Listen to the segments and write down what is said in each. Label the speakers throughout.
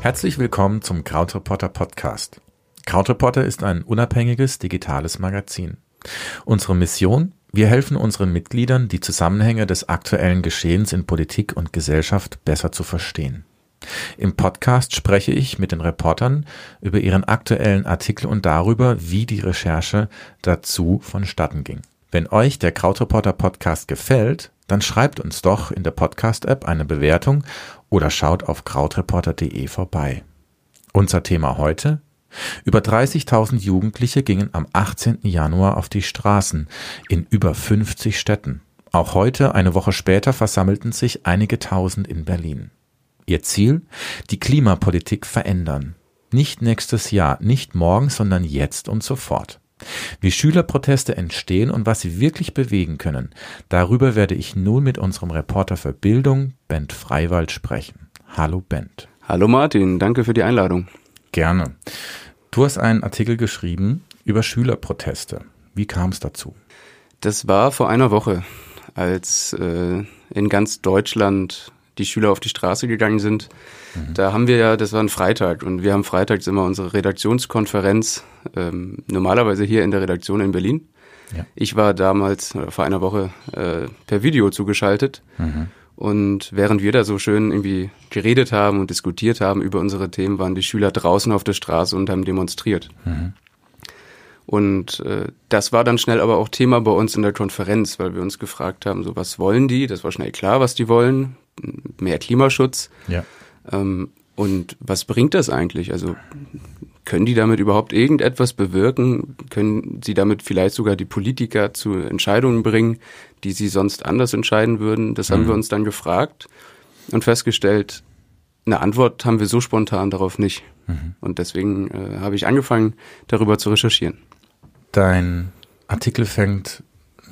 Speaker 1: Herzlich willkommen zum Krautreporter Podcast. Krautreporter ist ein unabhängiges digitales Magazin. Unsere Mission? Wir helfen unseren Mitgliedern, die Zusammenhänge des aktuellen Geschehens in Politik und Gesellschaft besser zu verstehen. Im Podcast spreche ich mit den Reportern über ihren aktuellen Artikel und darüber, wie die Recherche dazu vonstatten ging. Wenn euch der Krautreporter Podcast gefällt, dann schreibt uns doch in der Podcast-App eine Bewertung oder schaut auf krautreporter.de vorbei. Unser Thema heute? Über 30.000 Jugendliche gingen am 18. Januar auf die Straßen in über 50 Städten. Auch heute, eine Woche später, versammelten sich einige Tausend in Berlin. Ihr Ziel? Die Klimapolitik verändern. Nicht nächstes Jahr, nicht morgen, sondern jetzt und sofort. Wie Schülerproteste entstehen und was sie wirklich bewegen können, darüber werde ich nun mit unserem Reporter für Bildung, Bent Freiwald, sprechen. Hallo Bent.
Speaker 2: Hallo Martin, danke für die Einladung.
Speaker 1: Gerne. Du hast einen Artikel geschrieben über Schülerproteste. Wie kam es dazu?
Speaker 2: Das war vor einer Woche, als äh, in ganz Deutschland die Schüler auf die Straße gegangen sind. Mhm. Da haben wir ja, das war ein Freitag und wir haben freitags immer unsere Redaktionskonferenz, ähm, normalerweise hier in der Redaktion in Berlin. Ja. Ich war damals vor einer Woche äh, per Video zugeschaltet. Mhm. Und während wir da so schön irgendwie geredet haben und diskutiert haben über unsere Themen, waren die Schüler draußen auf der Straße und haben demonstriert. Mhm. Und äh, das war dann schnell aber auch Thema bei uns in der Konferenz, weil wir uns gefragt haben, so was wollen die? Das war schnell klar, was die wollen. Mehr Klimaschutz. Ja. Ähm, und was bringt das eigentlich? Also können die damit überhaupt irgendetwas bewirken? Können sie damit vielleicht sogar die Politiker zu Entscheidungen bringen, die sie sonst anders entscheiden würden? Das mhm. haben wir uns dann gefragt und festgestellt, eine Antwort haben wir so spontan darauf nicht. Mhm. Und deswegen äh, habe ich angefangen, darüber zu recherchieren.
Speaker 1: Dein Artikel fängt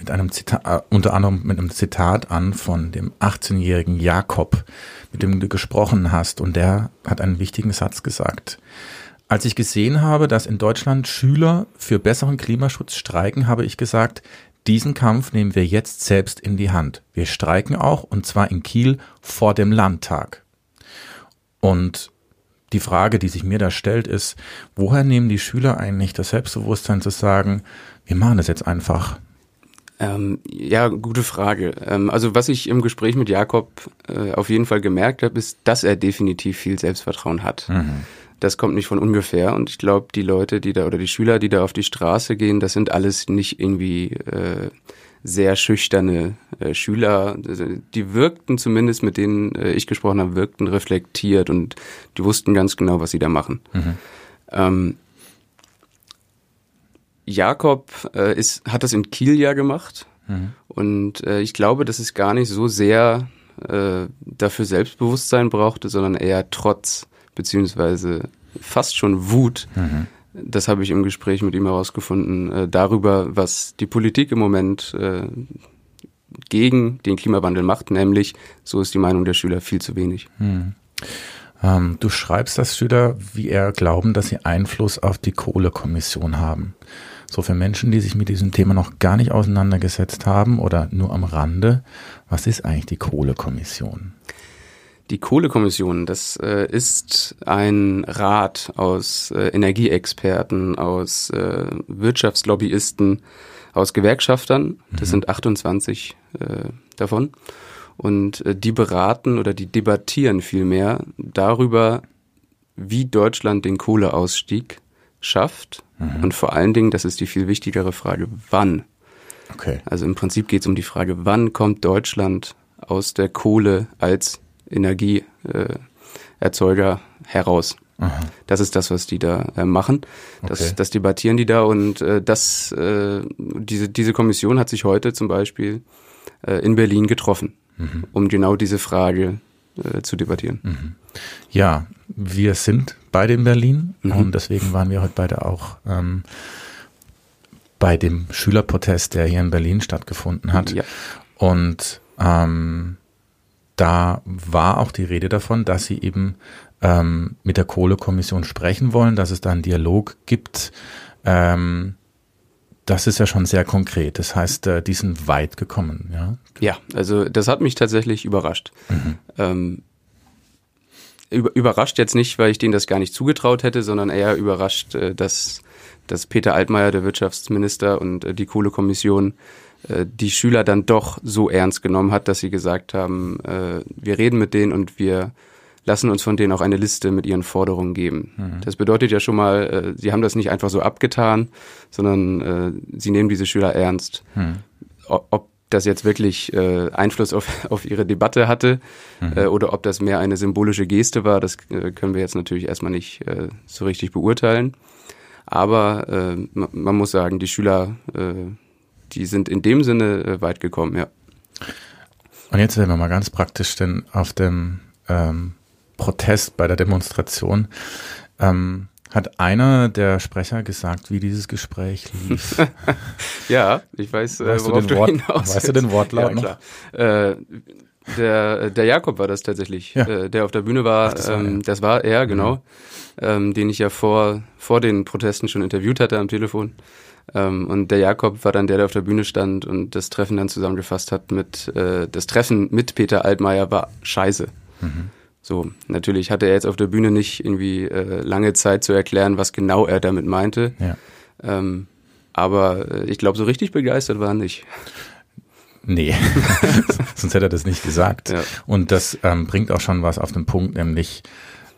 Speaker 1: mit einem Zitat, äh, unter anderem mit einem Zitat an von dem 18-jährigen Jakob, mit dem du gesprochen hast. Und der hat einen wichtigen Satz gesagt. Als ich gesehen habe, dass in Deutschland Schüler für besseren Klimaschutz streiken, habe ich gesagt, diesen Kampf nehmen wir jetzt selbst in die Hand. Wir streiken auch, und zwar in Kiel vor dem Landtag. Und die Frage, die sich mir da stellt, ist, woher nehmen die Schüler eigentlich das Selbstbewusstsein zu sagen, wir machen das jetzt einfach?
Speaker 2: Ähm, ja, gute Frage. Ähm, also was ich im Gespräch mit Jakob äh, auf jeden Fall gemerkt habe, ist, dass er definitiv viel Selbstvertrauen hat. Mhm. Das kommt nicht von ungefähr und ich glaube, die Leute, die da oder die Schüler, die da auf die Straße gehen, das sind alles nicht irgendwie äh, sehr schüchterne äh, Schüler. Also, die wirkten zumindest, mit denen äh, ich gesprochen habe, wirkten reflektiert und die wussten ganz genau, was sie da machen. Mhm. Ähm, Jakob äh, ist, hat das in Kiel ja gemacht mhm. und äh, ich glaube, dass es gar nicht so sehr äh, dafür Selbstbewusstsein brauchte, sondern eher Trotz beziehungsweise fast schon Wut. Mhm das habe ich im Gespräch mit ihm herausgefunden, äh, darüber, was die Politik im Moment äh, gegen den Klimawandel macht, nämlich, so ist die Meinung der Schüler, viel zu wenig. Hm.
Speaker 1: Ähm, du schreibst, dass Schüler wie er glauben, dass sie Einfluss auf die Kohlekommission haben. So für Menschen, die sich mit diesem Thema noch gar nicht auseinandergesetzt haben oder nur am Rande, was ist eigentlich die Kohlekommission?
Speaker 2: Die Kohlekommission, das äh, ist ein Rat aus äh, Energieexperten, aus äh, Wirtschaftslobbyisten, aus Gewerkschaftern. Das mhm. sind 28 äh, davon. Und äh, die beraten oder die debattieren vielmehr darüber, wie Deutschland den Kohleausstieg schafft. Mhm. Und vor allen Dingen, das ist die viel wichtigere Frage, wann. Okay. Also im Prinzip geht es um die Frage, wann kommt Deutschland aus der Kohle als Energieerzeuger heraus. Aha. Das ist das, was die da äh, machen. Das, okay. das debattieren die da und äh, das, äh, diese, diese Kommission hat sich heute zum Beispiel äh, in Berlin getroffen, mhm. um genau diese Frage äh, zu debattieren. Mhm.
Speaker 1: Ja, wir sind beide in Berlin mhm. und deswegen waren wir heute beide auch ähm, bei dem Schülerprotest, der hier in Berlin stattgefunden hat. Ja. Und ähm, da war auch die Rede davon, dass sie eben ähm, mit der Kohlekommission sprechen wollen, dass es da einen Dialog gibt. Ähm, das ist ja schon sehr konkret. Das heißt, äh, die sind weit gekommen, ja?
Speaker 2: Ja, also das hat mich tatsächlich überrascht. Mhm. Ähm, überrascht jetzt nicht, weil ich denen das gar nicht zugetraut hätte, sondern eher überrascht, äh, dass, dass Peter Altmaier, der Wirtschaftsminister und äh, die Kohlekommission äh, die Schüler dann doch so ernst genommen hat, dass sie gesagt haben, wir reden mit denen und wir lassen uns von denen auch eine Liste mit ihren Forderungen geben. Mhm. Das bedeutet ja schon mal, sie haben das nicht einfach so abgetan, sondern sie nehmen diese Schüler ernst. Mhm. Ob das jetzt wirklich äh, Einfluss auf, auf ihre Debatte hatte mhm. äh, oder ob das mehr eine symbolische Geste war, das äh, können wir jetzt natürlich erstmal nicht äh, so richtig beurteilen. Aber äh, man, man muss sagen, die Schüler, äh, die sind in dem Sinne äh, weit gekommen, ja.
Speaker 1: Und jetzt werden wir mal ganz praktisch denn auf dem ähm, Protest bei der Demonstration. Ähm, hat einer der Sprecher gesagt, wie dieses Gespräch lief?
Speaker 2: ja, ich weiß,
Speaker 1: äh, weißt worauf du, den Wort, hinaus Weißt du den Wortlaut ja, noch?
Speaker 2: Äh, der, der Jakob war das tatsächlich, ja. äh, der auf der Bühne war. Ach, das, war ähm, das war er, genau, mhm. ähm, den ich ja vor, vor den Protesten schon interviewt hatte am Telefon. Ähm, und der Jakob war dann der, der auf der Bühne stand und das Treffen dann zusammengefasst hat mit, äh, das Treffen mit Peter Altmaier war scheiße. Mhm. So, natürlich hatte er jetzt auf der Bühne nicht irgendwie äh, lange Zeit zu erklären, was genau er damit meinte. Ja. Ähm, aber äh, ich glaube, so richtig begeistert war er nicht.
Speaker 1: Nee, sonst hätte er das nicht gesagt. Ja. Und das ähm, bringt auch schon was auf den Punkt, nämlich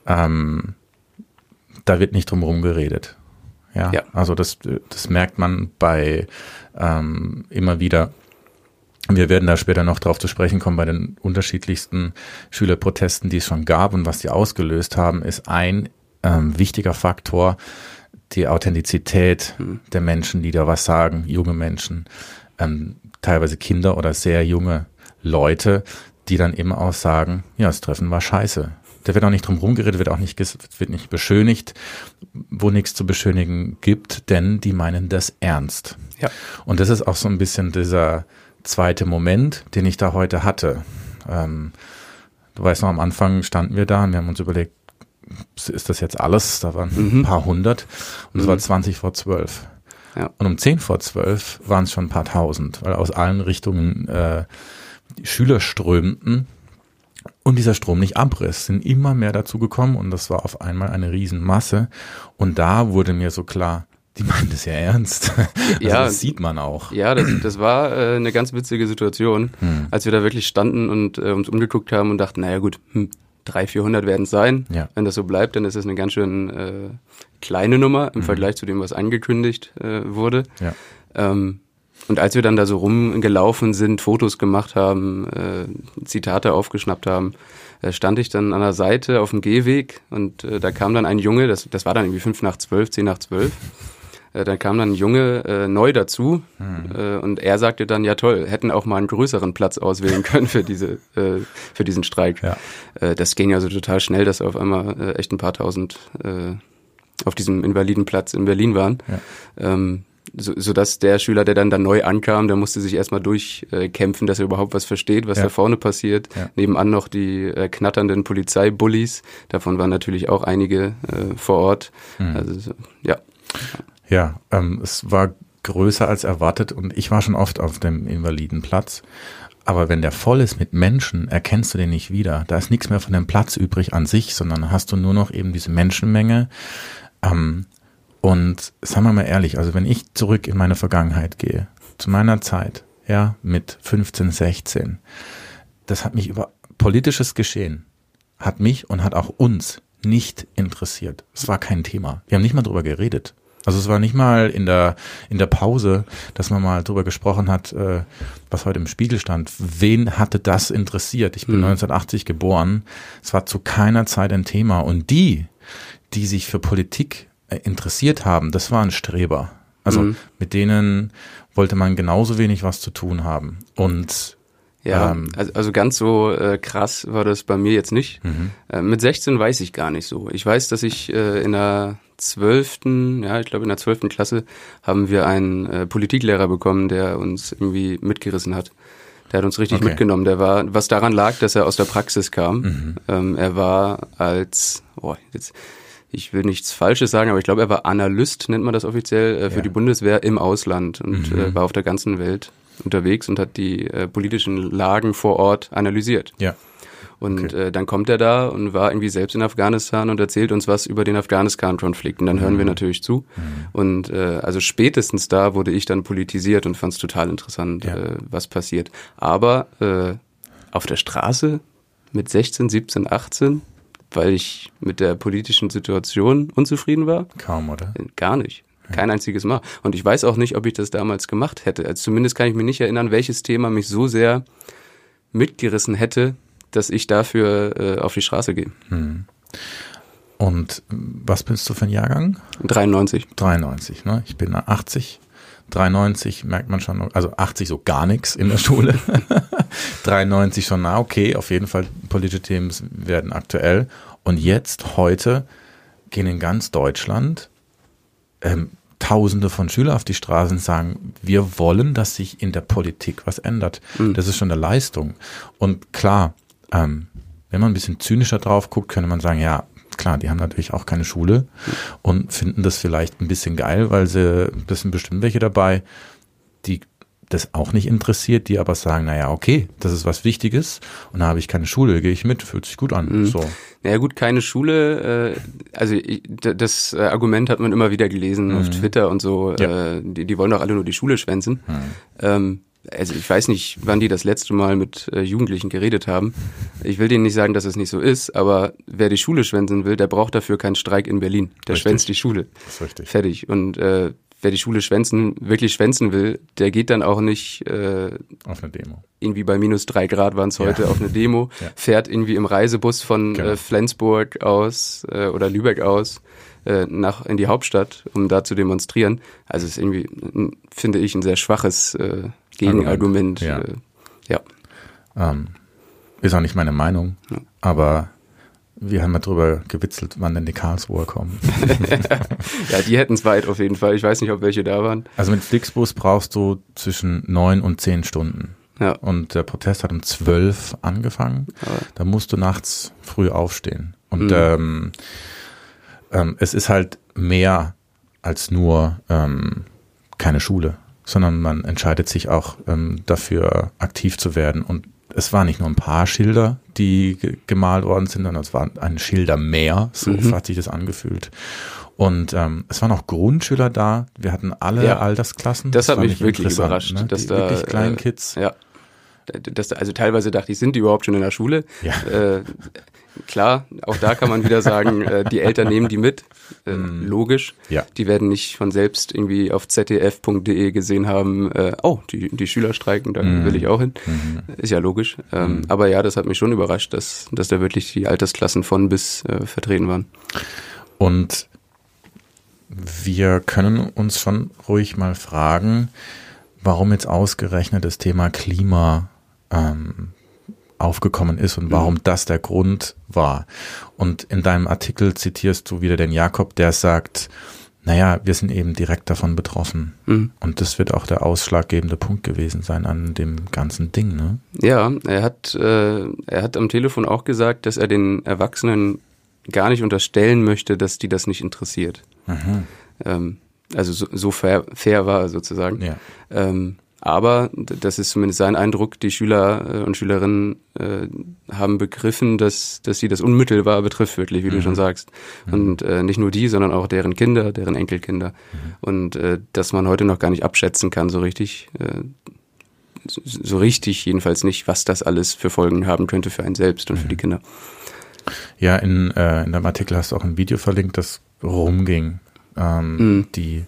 Speaker 1: ähm, da wird nicht drum geredet. Ja, ja. also das, das merkt man bei ähm, immer wieder wir werden da später noch drauf zu sprechen kommen bei den unterschiedlichsten Schülerprotesten, die es schon gab und was die ausgelöst haben, ist ein ähm, wichtiger Faktor die Authentizität mhm. der Menschen, die da was sagen, junge Menschen, ähm, teilweise Kinder oder sehr junge Leute, die dann eben auch sagen, ja, das Treffen war scheiße. Da wird auch nicht drum rumgeredet, wird auch nicht, wird nicht beschönigt, wo nichts zu beschönigen gibt, denn die meinen das ernst. Ja. Und das ist auch so ein bisschen dieser, zweite Moment, den ich da heute hatte. Ähm, du weißt noch, am Anfang standen wir da und wir haben uns überlegt, ist das jetzt alles? Da waren mhm. ein paar hundert und es mhm. war 20 vor zwölf. Ja. Und um 10 vor zwölf waren es schon ein paar tausend, weil aus allen Richtungen äh, Schüler strömten und dieser Strom nicht abriss, sind immer mehr dazu gekommen und das war auf einmal eine Riesenmasse. Und da wurde mir so klar, die meinen das ja ernst. Also ja, das sieht man auch.
Speaker 2: Ja, das, das war äh, eine ganz witzige Situation, hm. als wir da wirklich standen und äh, uns umgeguckt haben und dachten, naja gut, hm, 300, 400 werden es sein. Ja. Wenn das so bleibt, dann ist es eine ganz schön äh, kleine Nummer im mhm. Vergleich zu dem, was angekündigt äh, wurde. Ja. Ähm, und als wir dann da so rumgelaufen sind, Fotos gemacht haben, äh, Zitate aufgeschnappt haben, äh, stand ich dann an der Seite auf dem Gehweg und äh, da kam dann ein Junge, das, das war dann irgendwie fünf nach zwölf, zehn nach zwölf, äh, dann kam dann ein Junge äh, neu dazu mhm. äh, und er sagte dann, ja toll, hätten auch mal einen größeren Platz auswählen können für diese äh, für diesen Streik. Ja. Äh, das ging also total schnell, dass auf einmal äh, echt ein paar tausend äh, auf diesem Invalidenplatz in Berlin waren. Ja. Ähm, so, so dass der Schüler, der dann da neu ankam, der musste sich erstmal durchkämpfen, äh, dass er überhaupt was versteht, was ja. da vorne passiert. Ja. Nebenan noch die äh, knatternden Polizeibullies, davon waren natürlich auch einige äh, vor Ort. Mhm. Also ja.
Speaker 1: Ja, ähm, es war größer als erwartet und ich war schon oft auf dem Invalidenplatz. Aber wenn der voll ist mit Menschen, erkennst du den nicht wieder. Da ist nichts mehr von dem Platz übrig an sich, sondern hast du nur noch eben diese Menschenmenge. Ähm, und sagen wir mal ehrlich, also wenn ich zurück in meine Vergangenheit gehe, zu meiner Zeit, ja, mit 15, 16, das hat mich über politisches Geschehen, hat mich und hat auch uns nicht interessiert. Es war kein Thema. Wir haben nicht mal drüber geredet. Also es war nicht mal in der, in der Pause, dass man mal drüber gesprochen hat, äh, was heute im Spiegel stand. Wen hatte das interessiert? Ich bin mhm. 1980 geboren. Es war zu keiner Zeit ein Thema. Und die, die sich für Politik äh, interessiert haben, das waren Streber. Also mhm. mit denen wollte man genauso wenig was zu tun haben. Und
Speaker 2: ja, ähm, also, also ganz so äh, krass war das bei mir jetzt nicht. Mhm. Äh, mit 16 weiß ich gar nicht so. Ich weiß, dass ich äh, in der zwölften, ja, ich glaube in der zwölften Klasse haben wir einen äh, Politiklehrer bekommen, der uns irgendwie mitgerissen hat. Der hat uns richtig okay. mitgenommen. Der war, was daran lag, dass er aus der Praxis kam. Mhm. Ähm, er war als, oh, jetzt ich will nichts Falsches sagen, aber ich glaube, er war Analyst, nennt man das offiziell, äh, für
Speaker 1: Ja.
Speaker 2: die Bundeswehr im Ausland und
Speaker 1: Mhm.
Speaker 2: äh, war auf der ganzen Welt unterwegs und hat die äh, politischen Lagen vor Ort analysiert.
Speaker 1: Ja.
Speaker 2: Und
Speaker 1: Okay.
Speaker 2: äh, dann kommt er da und war irgendwie selbst in Afghanistan und erzählt uns was über den Afghanistan-Konflikt. Und dann hören wir natürlich zu. Und äh, also spätestens da wurde ich dann politisiert und fand es total interessant,
Speaker 1: Ja.
Speaker 2: äh, was passiert. Aber äh, auf der Straße mit 16, 17, 18, weil ich mit der politischen Situation unzufrieden war,
Speaker 1: Kaum, oder?
Speaker 2: äh, Gar nicht. Kein einziges Mal. Und ich weiß auch nicht, ob ich das damals gemacht hätte. Also zumindest kann ich mich nicht erinnern, welches Thema mich so sehr mitgerissen hätte, dass ich dafür äh, auf die Straße gehe.
Speaker 1: Und was bist du für ein Jahrgang?
Speaker 2: 93.
Speaker 1: 93, ne? Ich bin 80. 93 merkt man schon, also 80 so gar nichts in der Schule. 93 schon, na okay, auf jeden Fall politische Themen werden aktuell. Und jetzt, heute, gehen in ganz Deutschland ähm, Tausende von Schülern auf die Straßen und sagen, wir wollen, dass sich in der Politik was ändert. Das ist schon eine Leistung. Und klar, ähm, wenn man ein bisschen zynischer drauf guckt, könnte man sagen, ja, klar, die haben natürlich auch keine Schule und finden das vielleicht ein bisschen geil, weil sie, das sind bestimmt welche dabei, die das auch nicht interessiert, die aber sagen, naja, okay, das ist was Wichtiges und da habe ich keine Schule, gehe ich mit, fühlt sich gut an. So.
Speaker 2: Naja gut, keine Schule. Äh, also ich, das äh, Argument hat man immer wieder gelesen auf Twitter und so.
Speaker 1: Ja.
Speaker 2: Äh, die, die wollen doch alle nur die Schule schwänzen. Ähm, also ich weiß nicht, wann die das letzte Mal mit äh, Jugendlichen geredet haben. Ich will denen nicht sagen, dass es nicht so ist, aber wer die Schule schwänzen will, der braucht dafür keinen Streik in Berlin. Der
Speaker 1: Richtig.
Speaker 2: schwänzt die Schule.
Speaker 1: Das ist richtig.
Speaker 2: Fertig. Und äh, wer die Schule schwänzen, wirklich schwänzen will, der geht dann auch nicht äh,
Speaker 1: Auf eine Demo.
Speaker 2: irgendwie bei minus drei Grad waren es heute
Speaker 1: Ja.
Speaker 2: auf eine Demo,
Speaker 1: Ja.
Speaker 2: fährt irgendwie im Reisebus von
Speaker 1: Genau.
Speaker 2: äh, Flensburg aus äh, oder Lübeck aus äh, nach in die Hauptstadt, um da zu demonstrieren. Also es ist irgendwie, finde ich, ein sehr schwaches äh, Gegenargument.
Speaker 1: Ja.
Speaker 2: Äh, ja.
Speaker 1: Ähm, ist auch nicht meine Meinung,
Speaker 2: Ja.
Speaker 1: aber wir haben ja drüber gewitzelt, wann denn die Karlsruher kommen.
Speaker 2: ja, die hätten es weit auf jeden Fall. Ich weiß nicht, ob welche da waren.
Speaker 1: Also mit Flixbus brauchst du zwischen neun und zehn Stunden.
Speaker 2: Ja.
Speaker 1: Und der Protest hat um zwölf angefangen.
Speaker 2: Aber-
Speaker 1: Da musst du nachts früh aufstehen. Und
Speaker 2: Mhm.
Speaker 1: ähm, ähm, es ist halt mehr als nur ähm, keine Schule, sondern man entscheidet sich auch ähm, dafür aktiv zu werden. Und es waren nicht nur ein paar Schilder, die ge- gemalt worden sind, sondern es waren ein Schilder mehr. So
Speaker 2: Mhm.
Speaker 1: hat sich das angefühlt. Und ähm, es waren auch Grundschüler da. Wir hatten alle
Speaker 2: Ja.
Speaker 1: Altersklassen.
Speaker 2: Das hat
Speaker 1: war
Speaker 2: mich wirklich überrascht,
Speaker 1: Ne?
Speaker 2: dass
Speaker 1: die
Speaker 2: da,
Speaker 1: wirklich kleinen
Speaker 2: äh,
Speaker 1: Kids.
Speaker 2: Ja. Das, also teilweise dachte ich, sind die überhaupt schon in der Schule?
Speaker 1: Ja.
Speaker 2: Äh, klar, auch da kann man wieder sagen, äh, die Eltern nehmen die mit. Äh, Logisch.
Speaker 1: Mhm. Ja.
Speaker 2: Die werden nicht von selbst irgendwie auf zdf.de gesehen haben, äh, oh, die, die Schüler streiken, da
Speaker 1: Mhm.
Speaker 2: will ich auch hin. Ist ja logisch. Ähm, Aber ja, das hat mich schon überrascht, dass, dass da wirklich die Altersklassen von bis äh, vertreten waren.
Speaker 1: Und wir können uns schon ruhig mal fragen, warum jetzt ausgerechnet das Thema Klima ähm, aufgekommen ist und warum das der Grund war. Und in deinem Artikel zitierst du wieder den Jakob, der sagt, naja, wir sind eben direkt davon betroffen.
Speaker 2: Mhm.
Speaker 1: Und das wird auch der ausschlaggebende Punkt gewesen sein an dem ganzen Ding, ne?
Speaker 2: Ja, er hat, äh, er hat am Telefon auch gesagt, dass er den Erwachsenen gar nicht unterstellen möchte, dass die das nicht interessiert. Ähm, also so, so fair, fair war er sozusagen.
Speaker 1: Ja.
Speaker 2: Ähm, aber das ist zumindest sein Eindruck. Die Schüler äh, und Schülerinnen äh, haben begriffen, dass, dass sie das unmittelbar betrifft, wirklich, wie du schon sagst. Und äh, nicht nur die, sondern auch deren Kinder, deren Enkelkinder. Und äh, dass man heute noch gar nicht abschätzen kann, so richtig. Äh, so- so richtig jedenfalls nicht, was das alles für Folgen haben könnte für einen selbst und für die Kinder.
Speaker 1: Ja, in, äh, in deinem Artikel hast du auch ein Video verlinkt, das rumging. Ähm,
Speaker 2: Mhm.
Speaker 1: Die,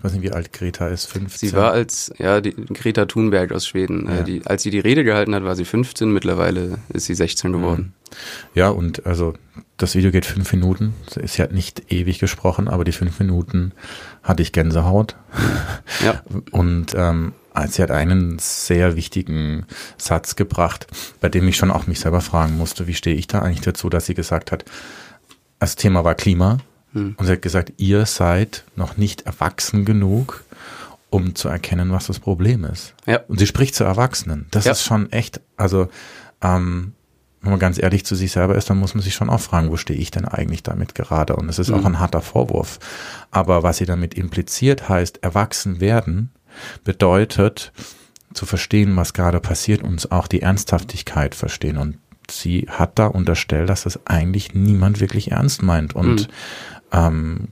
Speaker 1: ich weiß nicht, wie alt Greta ist, 15.
Speaker 2: Sie war als, ja, die Greta Thunberg aus Schweden.
Speaker 1: Ja.
Speaker 2: Äh, die, als sie die Rede gehalten hat, war sie 15, mittlerweile ist sie 16 geworden.
Speaker 1: Ja, und also das Video geht fünf Minuten. Sie hat nicht ewig gesprochen, aber die fünf Minuten hatte ich Gänsehaut.
Speaker 2: Ja.
Speaker 1: Und ähm, sie hat einen sehr wichtigen Satz gebracht, bei dem ich schon auch mich selber fragen musste, wie stehe ich da eigentlich dazu, dass sie gesagt hat, das Thema war Klima.
Speaker 2: Hm.
Speaker 1: Und sie hat gesagt, ihr seid noch nicht erwachsen genug, um zu erkennen, was das Problem ist.
Speaker 2: Ja.
Speaker 1: Und sie spricht zu Erwachsenen. Das
Speaker 2: Ja.
Speaker 1: ist schon echt, also ähm, wenn man ganz ehrlich zu sich selber ist, dann muss man sich schon auch fragen, wo stehe ich denn eigentlich damit gerade? Und es ist mhm. auch ein harter Vorwurf. Aber was sie damit impliziert, heißt, erwachsen werden bedeutet, zu verstehen, was gerade passiert, uns auch die Ernsthaftigkeit verstehen. Und sie hat da unterstellt, dass das eigentlich niemand wirklich ernst meint. Und mhm. Ähm,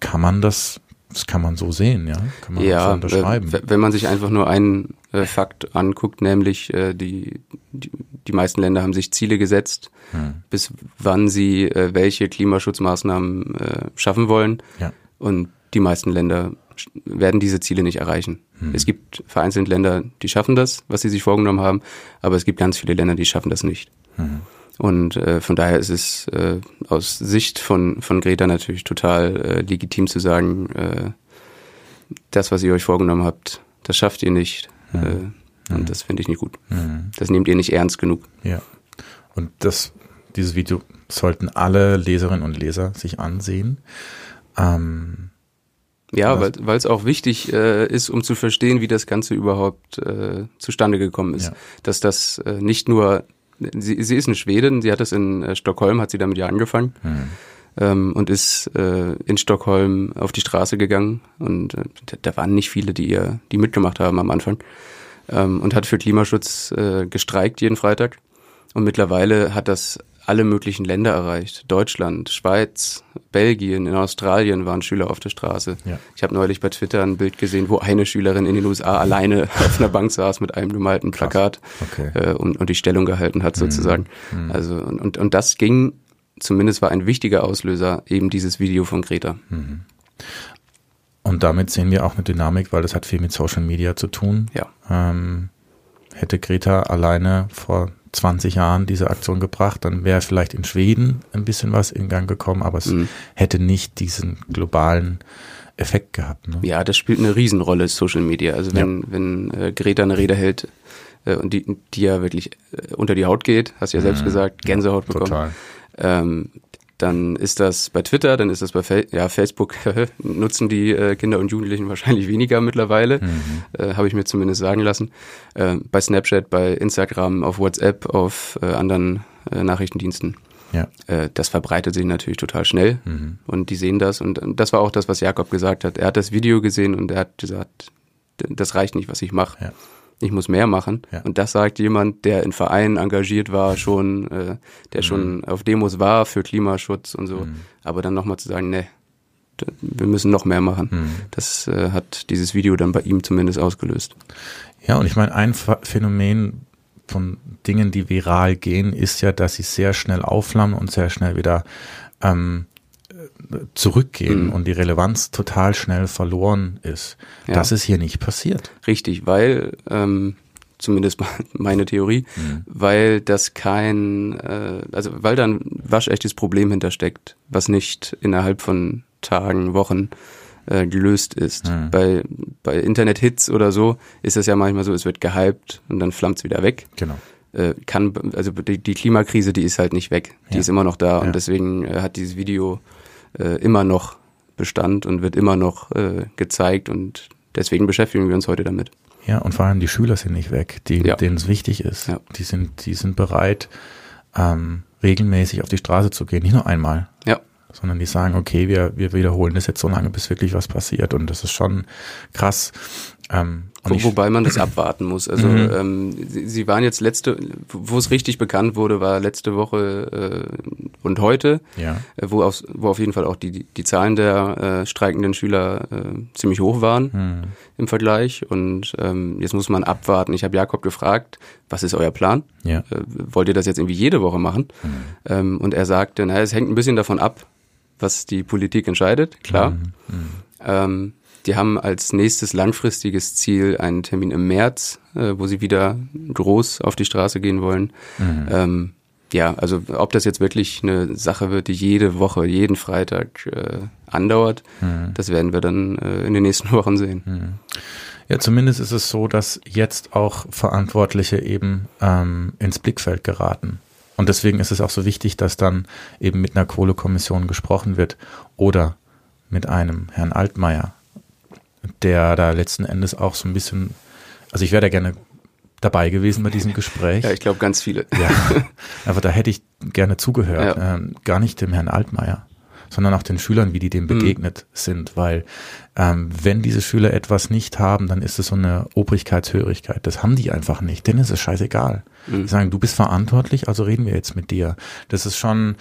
Speaker 1: kann man das, das kann man so sehen, ja? Kann man
Speaker 2: ja, so unterschreiben. Äh, wenn man sich einfach nur einen äh, Fakt anguckt, nämlich äh, die, die, die meisten Länder haben sich Ziele gesetzt, hm. bis wann sie äh, welche Klimaschutzmaßnahmen äh, schaffen wollen. Ja. Und die meisten Länder werden diese Ziele nicht erreichen. Hm. Es gibt vereinzelt Länder, die schaffen das, was sie sich vorgenommen haben, aber es gibt ganz viele Länder, die schaffen das nicht. Hm. Und äh, von daher ist es äh, aus Sicht von, von Greta natürlich total äh, legitim zu sagen, äh, das, was ihr euch vorgenommen habt, das schafft ihr nicht. Hm. Äh, und hm. das finde ich nicht gut. Hm. Das nehmt ihr nicht ernst genug.
Speaker 1: Ja. Und das, dieses Video sollten alle Leserinnen und Leser sich ansehen. Ähm,
Speaker 2: ja, weil es auch wichtig äh, ist, um zu verstehen, wie das Ganze überhaupt äh, zustande gekommen ist. Ja. Dass das äh, nicht nur, sie, sie ist eine Schwedin, sie hat das in äh, Stockholm, hat sie damit ja angefangen hm. ähm, und ist äh, in Stockholm auf die Straße gegangen und äh, da waren nicht viele, die ihr, die mitgemacht haben am Anfang ähm, und hat für Klimaschutz äh, gestreikt jeden Freitag. Und mittlerweile hat das alle möglichen Länder erreicht. Deutschland, Schweiz, Belgien, in Australien waren Schüler auf der Straße. Ja. Ich habe neulich bei Twitter ein Bild gesehen, wo eine Schülerin in den USA alleine auf einer Bank saß mit einem gemalten Plakat okay. äh, und, und die Stellung gehalten hat sozusagen. Mhm. Also und, und, und das ging, zumindest war ein wichtiger Auslöser eben dieses Video von Greta. Mhm.
Speaker 1: Und damit sehen wir auch eine Dynamik, weil das hat viel mit Social Media zu tun.
Speaker 2: Ja.
Speaker 1: Ähm, hätte Greta alleine vor 20 Jahren diese Aktion gebracht, dann wäre vielleicht in Schweden ein bisschen was in Gang gekommen, aber es mhm. hätte nicht diesen globalen Effekt gehabt. Ne?
Speaker 2: Ja, das spielt eine Riesenrolle, Social Media. Also wenn, ja. wenn äh, Greta eine Rede hält äh, und die, die ja wirklich äh, unter die Haut geht, hast du ja selbst mhm. gesagt, Gänsehaut ja, bekommen. Total. Ähm, dann ist das bei Twitter, dann ist das bei Fa ja, Facebook, nutzen die äh, Kinder und Jugendlichen wahrscheinlich weniger mittlerweile, mhm. äh, habe ich mir zumindest sagen lassen. Äh, bei Snapchat, bei Instagram, auf WhatsApp, auf äh, anderen äh, Nachrichtendiensten. Ja. Äh, das verbreitet sich natürlich total schnell mhm. und die sehen das und das war auch das, was Jakob gesagt hat. Er hat das Video gesehen und er hat gesagt, das reicht nicht, was ich mache. Ja ich muss mehr machen. Ja. Und das sagt jemand, der in Vereinen engagiert war, schon, äh, der mhm. schon auf Demos war für Klimaschutz und so. Mhm. Aber dann nochmal zu sagen, ne, wir müssen noch mehr machen. Mhm. Das äh, hat dieses Video dann bei ihm zumindest ausgelöst.
Speaker 1: Ja, und ich meine, ein Phänomen von Dingen, die viral gehen, ist ja, dass sie sehr schnell aufflammen und sehr schnell wieder ähm, zurückgehen mhm. und die Relevanz total schnell verloren ist. Ja. Das ist hier nicht passiert.
Speaker 2: Richtig, weil ähm, zumindest meine Theorie, mhm. weil das kein, äh, also weil da ein waschechtes Problem hintersteckt, was nicht innerhalb von Tagen, Wochen äh, gelöst ist. Mhm. Bei, bei Internet-Hits oder so ist es ja manchmal so, es wird gehypt und dann flammt es wieder weg.
Speaker 1: Genau
Speaker 2: äh, kann, also die, die Klimakrise, die ist halt nicht weg. Die ja. ist immer noch da ja. und deswegen äh, hat dieses Video äh, immer noch Bestand und wird immer noch äh, gezeigt und deswegen beschäftigen wir uns heute damit.
Speaker 1: Ja, und vor allem die Schüler sind nicht weg, die, ja. denen es wichtig ist. Ja. Die sind, die sind bereit, ähm, regelmäßig auf die Straße zu gehen, nicht nur einmal.
Speaker 2: Ja.
Speaker 1: Sondern die sagen, okay, wir, wir wiederholen das jetzt so lange, bis wirklich was passiert. Und das ist schon krass.
Speaker 2: Ähm, wo, wobei man das abwarten muss. Also mhm. ähm, sie, sie, waren jetzt letzte, wo es richtig bekannt wurde, war letzte Woche äh, und heute,
Speaker 1: ja.
Speaker 2: äh, wo, auf, wo auf jeden Fall auch die, die Zahlen der äh, streikenden Schüler äh, ziemlich hoch waren mhm. im Vergleich. Und ähm, jetzt muss man abwarten. Ich habe Jakob gefragt, was ist euer Plan?
Speaker 1: Ja.
Speaker 2: Äh, wollt ihr das jetzt irgendwie jede Woche machen? Mhm. Ähm, und er sagte, naja, es hängt ein bisschen davon ab, was die Politik entscheidet, klar. Mhm. Mhm. Ähm, die haben als nächstes langfristiges Ziel einen Termin im März, äh, wo sie wieder groß auf die Straße gehen wollen. Mhm. Ähm, ja, also ob das jetzt wirklich eine Sache wird, die jede Woche, jeden Freitag äh, andauert, mhm. das werden wir dann äh, in den nächsten Wochen sehen. Mhm.
Speaker 1: Ja, zumindest ist es so, dass jetzt auch Verantwortliche eben ähm, ins Blickfeld geraten. Und deswegen ist es auch so wichtig, dass dann eben mit einer Kohlekommission gesprochen wird oder mit einem Herrn Altmaier, der da letzten Endes auch so ein bisschen, also ich wäre da gerne dabei gewesen bei diesem Gespräch.
Speaker 2: Ja, ich glaube ganz viele.
Speaker 1: Ja, aber da hätte ich gerne zugehört. Ja. Ähm, gar nicht dem Herrn Altmaier, sondern auch den Schülern, wie die dem mhm. begegnet mhm. sind. Weil ähm, wenn diese Schüler etwas nicht haben, dann ist es so eine Obrigkeitshörigkeit. Das haben die einfach nicht. Denen ist es scheißegal. Mhm. Die sagen, du bist verantwortlich, also reden wir jetzt mit dir. Das ist schon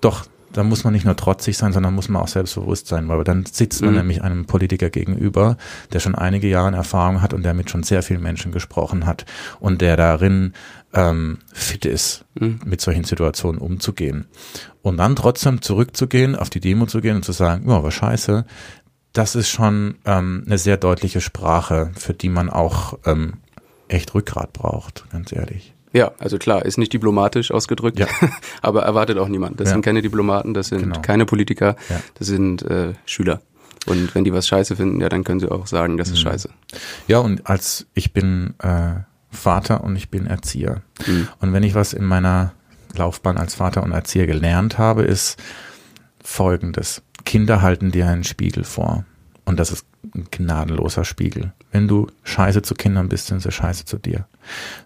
Speaker 1: doch da muss man nicht nur trotzig sein, sondern muss man auch selbstbewusst sein, weil dann sitzt man mhm. nämlich einem Politiker gegenüber, der schon einige Jahre Erfahrung hat und der mit schon sehr vielen Menschen gesprochen hat und der darin ähm, fit ist, mhm. mit solchen Situationen umzugehen. Und dann trotzdem zurückzugehen, auf die Demo zu gehen und zu sagen, ja, war scheiße, das ist schon ähm, eine sehr deutliche Sprache, für die man auch ähm, echt Rückgrat braucht, ganz ehrlich.
Speaker 2: Ja, also klar, ist nicht diplomatisch ausgedrückt, ja. aber erwartet auch niemand. Das ja. sind keine Diplomaten, das sind genau. keine Politiker, ja. das sind äh, Schüler. Und wenn die was scheiße finden, ja, dann können sie auch sagen, das ist mhm. scheiße.
Speaker 1: Ja, und als ich bin äh, Vater und ich bin Erzieher. Mhm. Und wenn ich was in meiner Laufbahn als Vater und Erzieher gelernt habe, ist folgendes. Kinder halten dir einen Spiegel vor. Und das ist ein gnadenloser Spiegel. Wenn du scheiße zu Kindern bist, sind sie scheiße zu dir.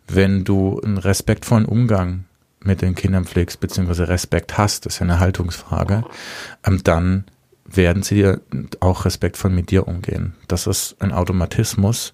Speaker 1: Wenn du einen respektvollen Umgang mit den Kindern pflegst, beziehungsweise Respekt hast, das ist ja eine Haltungsfrage, ähm, dann werden sie dir auch respektvoll mit dir umgehen. Das ist ein Automatismus.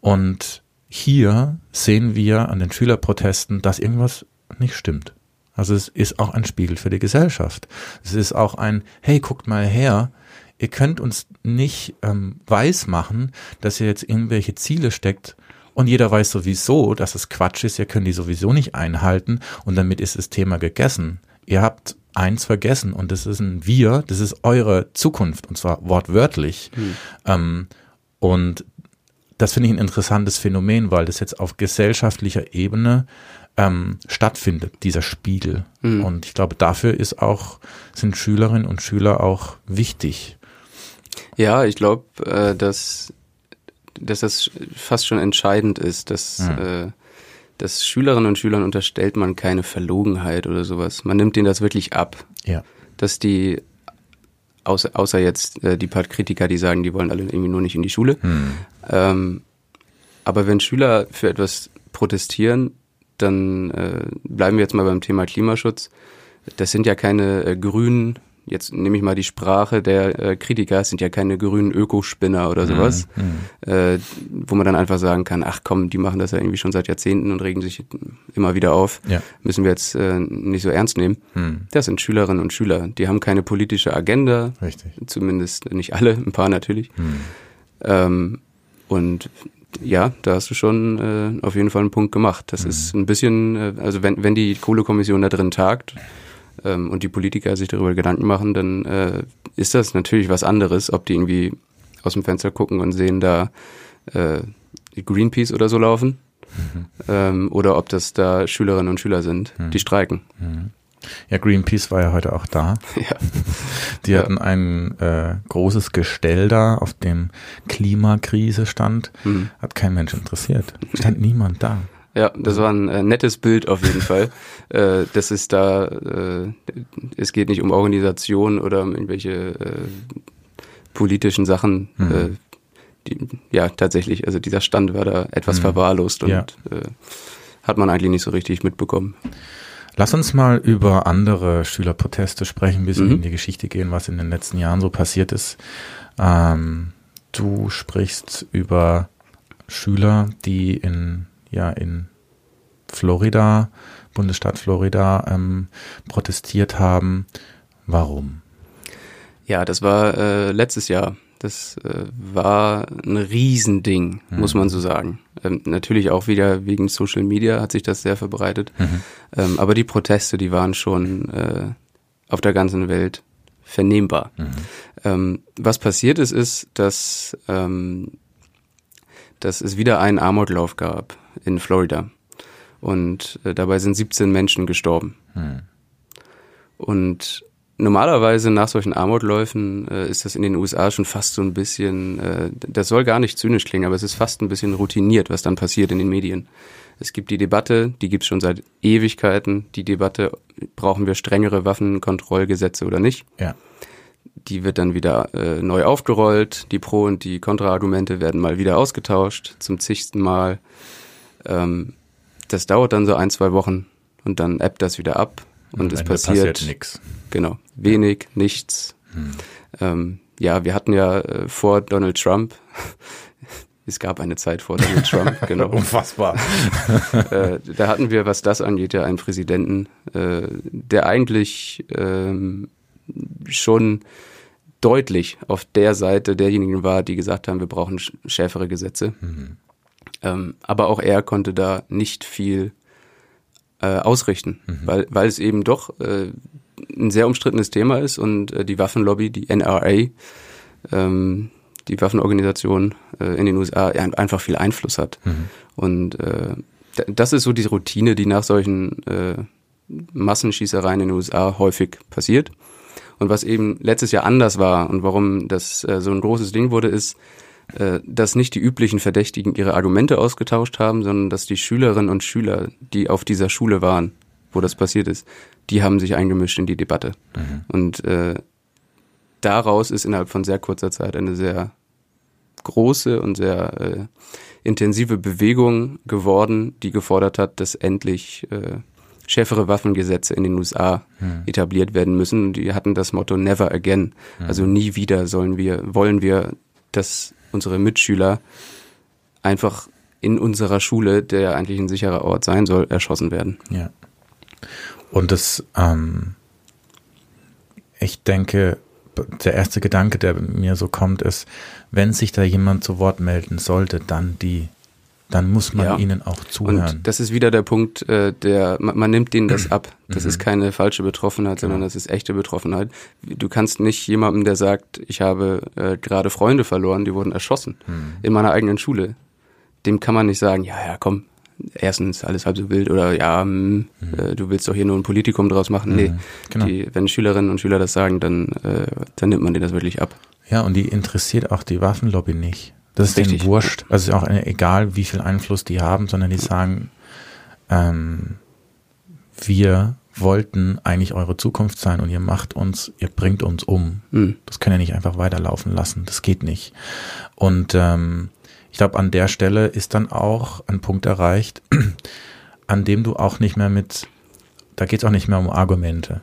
Speaker 1: Und hier sehen wir an den Schülerprotesten, dass irgendwas nicht stimmt. Also es ist auch ein Spiegel für die Gesellschaft. Es ist auch ein, hey, guckt mal her, ihr könnt uns nicht ähm, weiß machen, dass ihr jetzt irgendwelche Ziele steckt und jeder weiß sowieso, dass es Quatsch ist, ihr könnt die sowieso nicht einhalten und damit ist das Thema gegessen. Ihr habt eins vergessen und das ist ein Wir, das ist eure Zukunft und zwar wortwörtlich. Hm. Ähm, und das finde ich ein interessantes Phänomen, weil das jetzt auf gesellschaftlicher Ebene ähm, stattfindet, dieser Spiegel. Mhm. Und ich glaube, dafür ist auch, sind Schülerinnen und Schüler auch wichtig.
Speaker 2: Ja, ich glaube, äh, dass, dass das fast schon entscheidend ist, dass, ja. äh, dass Schülerinnen und Schülern unterstellt man keine Verlogenheit oder sowas. Man nimmt denen das wirklich ab.
Speaker 1: Ja.
Speaker 2: Dass die, außer, außer jetzt äh, die paar Kritiker, die sagen, die wollen alle irgendwie nur nicht in die Schule. Hm. Ähm, aber wenn Schüler für etwas protestieren, dann äh, bleiben wir jetzt mal beim Thema Klimaschutz. Das sind ja keine äh, grünen jetzt nehme ich mal die Sprache der äh, Kritiker, es sind ja keine grünen Ökospinner oder sowas, mhm, mhm. äh, wo man dann einfach sagen kann, ach komm, die machen das ja irgendwie schon seit Jahrzehnten und regen sich immer wieder auf,
Speaker 1: ja.
Speaker 2: müssen wir jetzt äh, nicht so ernst nehmen. Mhm. Das sind Schülerinnen und Schüler, die haben keine politische Agenda,
Speaker 1: Richtig.
Speaker 2: zumindest nicht alle, ein paar natürlich. Mhm. Ähm, und ja, da hast du schon äh, auf jeden Fall einen Punkt gemacht. Das mhm. ist ein bisschen, äh, also wenn, wenn die Kohlekommission da drin tagt, ähm, und die Politiker sich darüber Gedanken machen, dann äh, ist das natürlich was anderes, ob die irgendwie aus dem Fenster gucken und sehen da äh, Greenpeace oder so laufen mhm. ähm, oder ob das da Schülerinnen und Schüler sind, mhm. die streiken.
Speaker 1: Mhm. Ja, Greenpeace war ja heute auch da.
Speaker 2: Ja.
Speaker 1: Die ja. hatten ein äh, großes Gestell da, auf dem Klimakrise stand. Mhm. Hat kein Mensch interessiert. Stand niemand da.
Speaker 2: Ja, das war ein äh, nettes Bild auf jeden Fall. Äh, das ist da, äh, es geht nicht um Organisation oder um irgendwelche äh, politischen Sachen. Mhm. Äh, die, ja, tatsächlich, also dieser Stand war da etwas mhm. verwahrlost und ja. äh, hat man eigentlich nicht so richtig mitbekommen.
Speaker 1: Lass uns mal über andere Schülerproteste sprechen, ein bisschen mhm. in die Geschichte gehen, was in den letzten Jahren so passiert ist. Ähm, du sprichst über Schüler, die in ja in Florida, Bundesstaat Florida, ähm, protestiert haben. Warum?
Speaker 2: Ja, das war äh, letztes Jahr. Das äh, war ein Riesending, mhm. muss man so sagen. Ähm, natürlich auch wieder wegen Social Media hat sich das sehr verbreitet. Mhm. Ähm, aber die Proteste, die waren schon äh, auf der ganzen Welt vernehmbar. Mhm. Ähm, was passiert ist, ist, dass, ähm, dass es wieder einen Armutlauf gab in Florida. Und äh, dabei sind 17 Menschen gestorben. Hm. Und normalerweise nach solchen Armutläufen äh, ist das in den USA schon fast so ein bisschen, äh, das soll gar nicht zynisch klingen, aber es ist fast ein bisschen routiniert, was dann passiert in den Medien. Es gibt die Debatte, die gibt es schon seit Ewigkeiten. Die Debatte, brauchen wir strengere Waffenkontrollgesetze oder nicht?
Speaker 1: Ja.
Speaker 2: Die wird dann wieder äh, neu aufgerollt. Die Pro- und die Kontraargumente werden mal wieder ausgetauscht zum zigsten Mal. Ähm, das dauert dann so ein, zwei Wochen und dann ebbt das wieder ab und, und es passiert,
Speaker 1: passiert nichts.
Speaker 2: Genau, wenig, nichts. Hm. Ähm, ja, wir hatten ja äh, vor Donald Trump, es gab eine Zeit vor Donald Trump, genau.
Speaker 1: Unfassbar.
Speaker 2: äh, da hatten wir, was das angeht, ja einen Präsidenten, äh, der eigentlich ähm, schon deutlich auf der Seite derjenigen war, die gesagt haben, wir brauchen schärfere Gesetze. Mhm. Ähm, aber auch er konnte da nicht viel äh, ausrichten, mhm. weil, weil es eben doch äh, ein sehr umstrittenes Thema ist und äh, die Waffenlobby, die NRA, ähm, die Waffenorganisation äh, in den USA einfach viel Einfluss hat. Mhm. Und äh, das ist so diese Routine, die nach solchen äh, Massenschießereien in den USA häufig passiert. Und was eben letztes Jahr anders war und warum das äh, so ein großes Ding wurde, ist, dass nicht die üblichen Verdächtigen ihre Argumente ausgetauscht haben, sondern dass die Schülerinnen und Schüler, die auf dieser Schule waren, wo das passiert ist, die haben sich eingemischt in die Debatte. Mhm. Und äh, daraus ist innerhalb von sehr kurzer Zeit eine sehr große und sehr äh, intensive Bewegung geworden, die gefordert hat, dass endlich äh, schärfere Waffengesetze in den USA hm. etabliert werden müssen. Die hatten das Motto Never Again. Hm. Also nie wieder sollen wir, wollen wir, dass unsere Mitschüler einfach in unserer Schule, der ja eigentlich ein sicherer Ort sein soll, erschossen werden.
Speaker 1: Ja. Und das, ähm, ich denke, der erste Gedanke, der mir so kommt, ist, wenn sich da jemand zu Wort melden sollte, dann die dann muss man ja. ihnen auch zuhören.
Speaker 2: Und das ist wieder der Punkt, äh, der man, man nimmt denen das ab. Das mhm. ist keine falsche Betroffenheit, sondern genau. das ist echte Betroffenheit. Du kannst nicht jemandem, der sagt, ich habe äh, gerade Freunde verloren, die wurden erschossen mhm. in meiner eigenen Schule. Dem kann man nicht sagen, ja, ja, komm, erstens alles halb so wild oder ja, mh, hm, mhm. äh, du willst doch hier nur ein Politikum draus machen. Nee, mhm. genau. die, wenn Schülerinnen und Schüler das sagen, dann, äh, dann nimmt man denen das wirklich ab.
Speaker 1: Ja, und die interessiert auch die Waffenlobby nicht. Das ist Richtig. denen wurscht. Also ist auch egal, wie viel Einfluss die haben, sondern die sagen, ähm, wir wollten eigentlich eure Zukunft sein und ihr macht uns, ihr bringt uns um. Mhm. Das können ihr nicht einfach weiterlaufen lassen. Das geht nicht. Und ähm, ich glaube, an der Stelle ist dann auch ein Punkt erreicht, an dem du auch nicht mehr mit, da geht es auch nicht mehr um Argumente.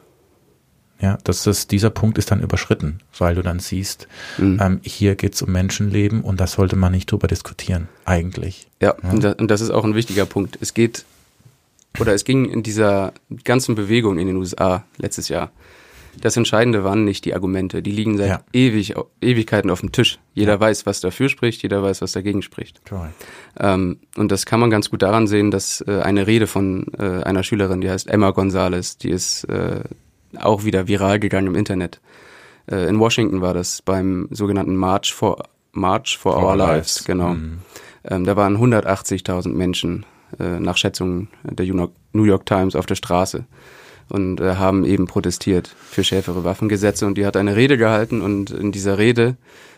Speaker 1: Ja, das ist, dieser Punkt ist dann überschritten, weil du dann siehst, mhm. ähm, hier geht es um Menschenleben und da sollte man nicht drüber diskutieren, eigentlich.
Speaker 2: Ja, ja. Und, das, und das ist auch ein wichtiger Punkt. Es geht, oder es ging in dieser ganzen Bewegung in den USA letztes Jahr. Das Entscheidende waren nicht die Argumente, die liegen seit ja. ewig, Ewigkeiten auf dem Tisch. Jeder ja. weiß, was dafür spricht, jeder weiß, was dagegen spricht. Ähm, und das kann man ganz gut daran sehen, dass äh, eine Rede von äh, einer Schülerin, die heißt Emma Gonzalez, die ist äh, auch wieder viral gegangen im Internet. Äh, in Washington war das beim sogenannten March for March for, for Our Lives, Lives. genau. Mhm. Ähm, da waren 180.000 Menschen äh, nach Schätzungen der New York Times auf der Straße und äh, haben eben protestiert für schärfere Waffengesetze und die hat eine Rede gehalten und in dieser Rede,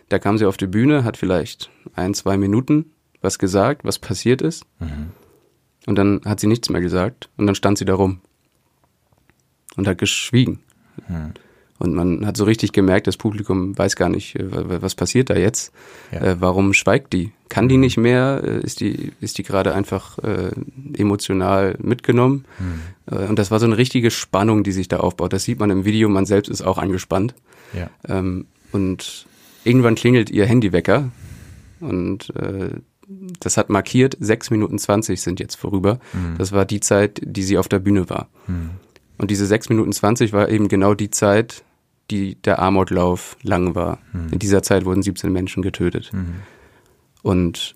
Speaker 2: da kam sie auf die Bühne, hat vielleicht ein, zwei Minuten was gesagt, was passiert ist mhm. und dann hat sie nichts mehr gesagt und dann stand sie da rum und hat geschwiegen. Hm. Und man hat so richtig gemerkt, das Publikum weiß gar nicht, äh, was passiert da jetzt. Ja. Äh, warum schweigt die? Kann die hm. nicht mehr? Äh, ist die, ist die gerade einfach äh, emotional mitgenommen? Hm. Äh, und das war so eine richtige Spannung, die sich da aufbaut. Das sieht man im Video, man selbst ist auch angespannt. Ja. Ähm, und irgendwann klingelt ihr Handywecker und das hat markiert, 6 Minuten 20 sind jetzt vorüber. Hm. Das war die Zeit, die sie auf der Bühne war. Hm. Und diese 6 Minuten 20 war eben genau die Zeit, die der Armutlauf lang war. Mhm. In dieser Zeit wurden 17 Menschen getötet. Mhm. Und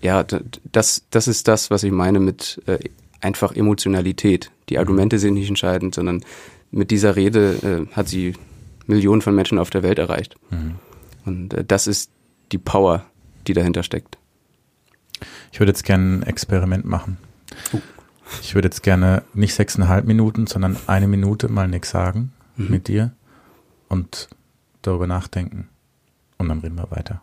Speaker 2: ja, das, das ist das, was ich meine mit äh, einfach Emotionalität. Die mhm. Argumente sind nicht entscheidend, sondern mit dieser Rede äh, hat sie Millionen von Menschen auf der Welt erreicht. Mhm. Und äh, das ist die Power, die dahinter steckt.
Speaker 1: Ich würde jetzt gerne ein Experiment machen. Uh. Ich würde jetzt gerne nicht sechseinhalb Minuten, sondern eine Minute mal nichts sagen mhm. mit dir und darüber nachdenken. Und dann reden wir weiter.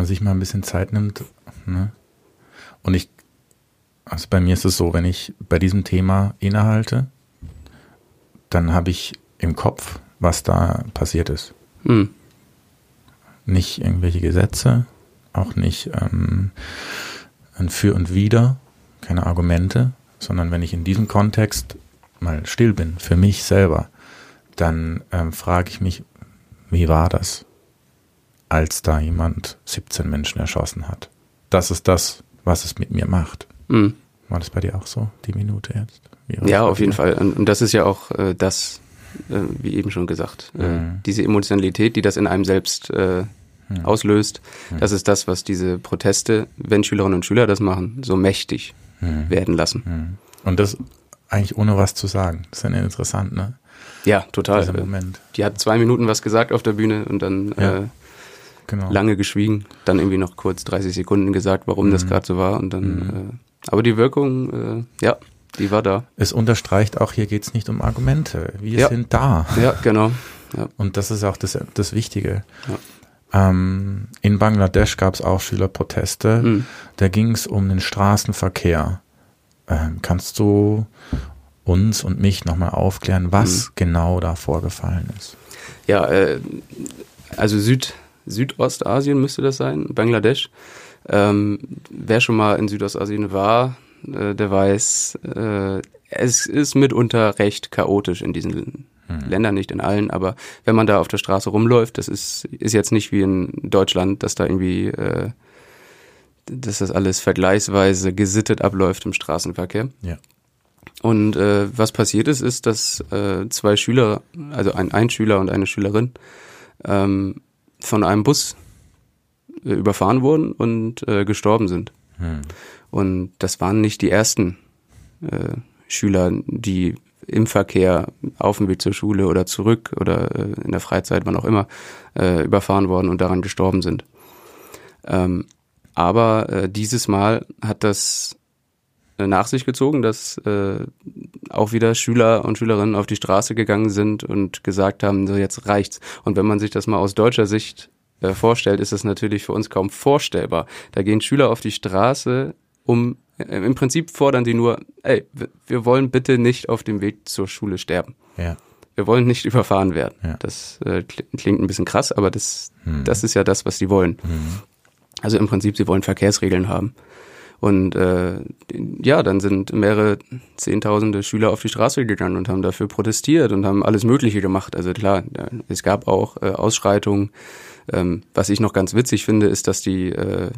Speaker 1: man sich mal ein bisschen Zeit nimmt. Ne? Und ich, also bei mir ist es so, wenn ich bei diesem Thema innehalte, dann habe ich im Kopf, was da passiert ist. Hm. Nicht irgendwelche Gesetze, auch nicht ähm, ein Für und Wider, keine Argumente, sondern wenn ich in diesem Kontext mal still bin, für mich selber, dann ähm, frage ich mich, wie war das, als da jemand 17 Menschen erschossen hat? Das ist das, was es mit mir macht. Mhm. War das bei dir auch so, die Minute jetzt?
Speaker 2: Ja, auf jeden Fall. Und, und, das ist ja auch äh, das, äh, wie eben schon gesagt, äh, mhm. diese Emotionalität, die das in einem selbst äh, mhm. auslöst, mhm. das ist das, was diese Proteste, wenn Schülerinnen und Schüler das machen, so mächtig mhm. werden lassen.
Speaker 1: Mhm. Und das eigentlich ohne was zu sagen. Das ist ja interessant, ne?
Speaker 2: Ja, total. Dieser Moment. Die hat zwei Minuten was gesagt auf der Bühne und dann ja, äh, genau. lange geschwiegen, dann irgendwie noch kurz 30 Sekunden gesagt, warum mhm. das gerade so war und dann. Mhm. Äh, aber die Wirkung, äh, ja, die war da.
Speaker 1: Es unterstreicht auch, hier geht es nicht um Argumente. Wir ja. sind da.
Speaker 2: Ja, genau.
Speaker 1: Ja. Und das ist auch das, das Wichtige. Ja. Ähm, in Bangladesch gab es auch Schülerproteste. Mhm. Da ging es um den Straßenverkehr. Ähm, kannst du uns und mich nochmal aufklären, was mhm. genau da vorgefallen ist?
Speaker 2: Ja, äh, also Süd, Südostasien müsste das sein, Bangladesch. Ähm, wer schon mal in Südostasien war, äh, der weiß, äh, es ist mitunter recht chaotisch in diesen hm. Ländern, nicht in allen, aber wenn man da auf der Straße rumläuft, das ist, ist jetzt nicht wie in Deutschland, dass da irgendwie, äh, dass das alles vergleichsweise gesittet abläuft im Straßenverkehr.
Speaker 1: Ja.
Speaker 2: Und äh, was passiert ist, ist, dass äh, zwei Schüler, also ein, ein Schüler und eine Schülerin, ähm, von einem Bus äh, überfahren wurden und äh, gestorben sind. Hm. Und das waren nicht die ersten äh, Schüler, die im Verkehr auf dem Weg zur Schule oder zurück oder äh, in der Freizeit, wann auch immer, äh, überfahren worden und daran gestorben sind. Ähm, aber äh, dieses Mal hat das äh, nach sich gezogen, dass äh, auch wieder Schüler und Schülerinnen auf die Straße gegangen sind und gesagt haben, so jetzt reicht's. Und wenn man sich das mal aus deutscher Sicht äh, vorstellt, ist das natürlich für uns kaum vorstellbar. Da gehen Schüler auf die Straße, um äh, im Prinzip fordern sie nur, ey, wir wollen bitte nicht auf dem Weg zur Schule sterben.
Speaker 1: Ja.
Speaker 2: Wir wollen nicht überfahren werden. Ja. Das äh, klingt ein bisschen krass, aber das, hm. das ist ja das, was sie wollen. Hm. Also im Prinzip, sie wollen Verkehrsregeln haben. Und äh, ja, dann sind mehrere Zehntausende Schüler auf die Straße gegangen und haben dafür protestiert und haben alles Mögliche gemacht. Also klar, es gab auch äh, Ausschreitungen. Ähm, was ich noch ganz witzig finde, ist, dass die äh,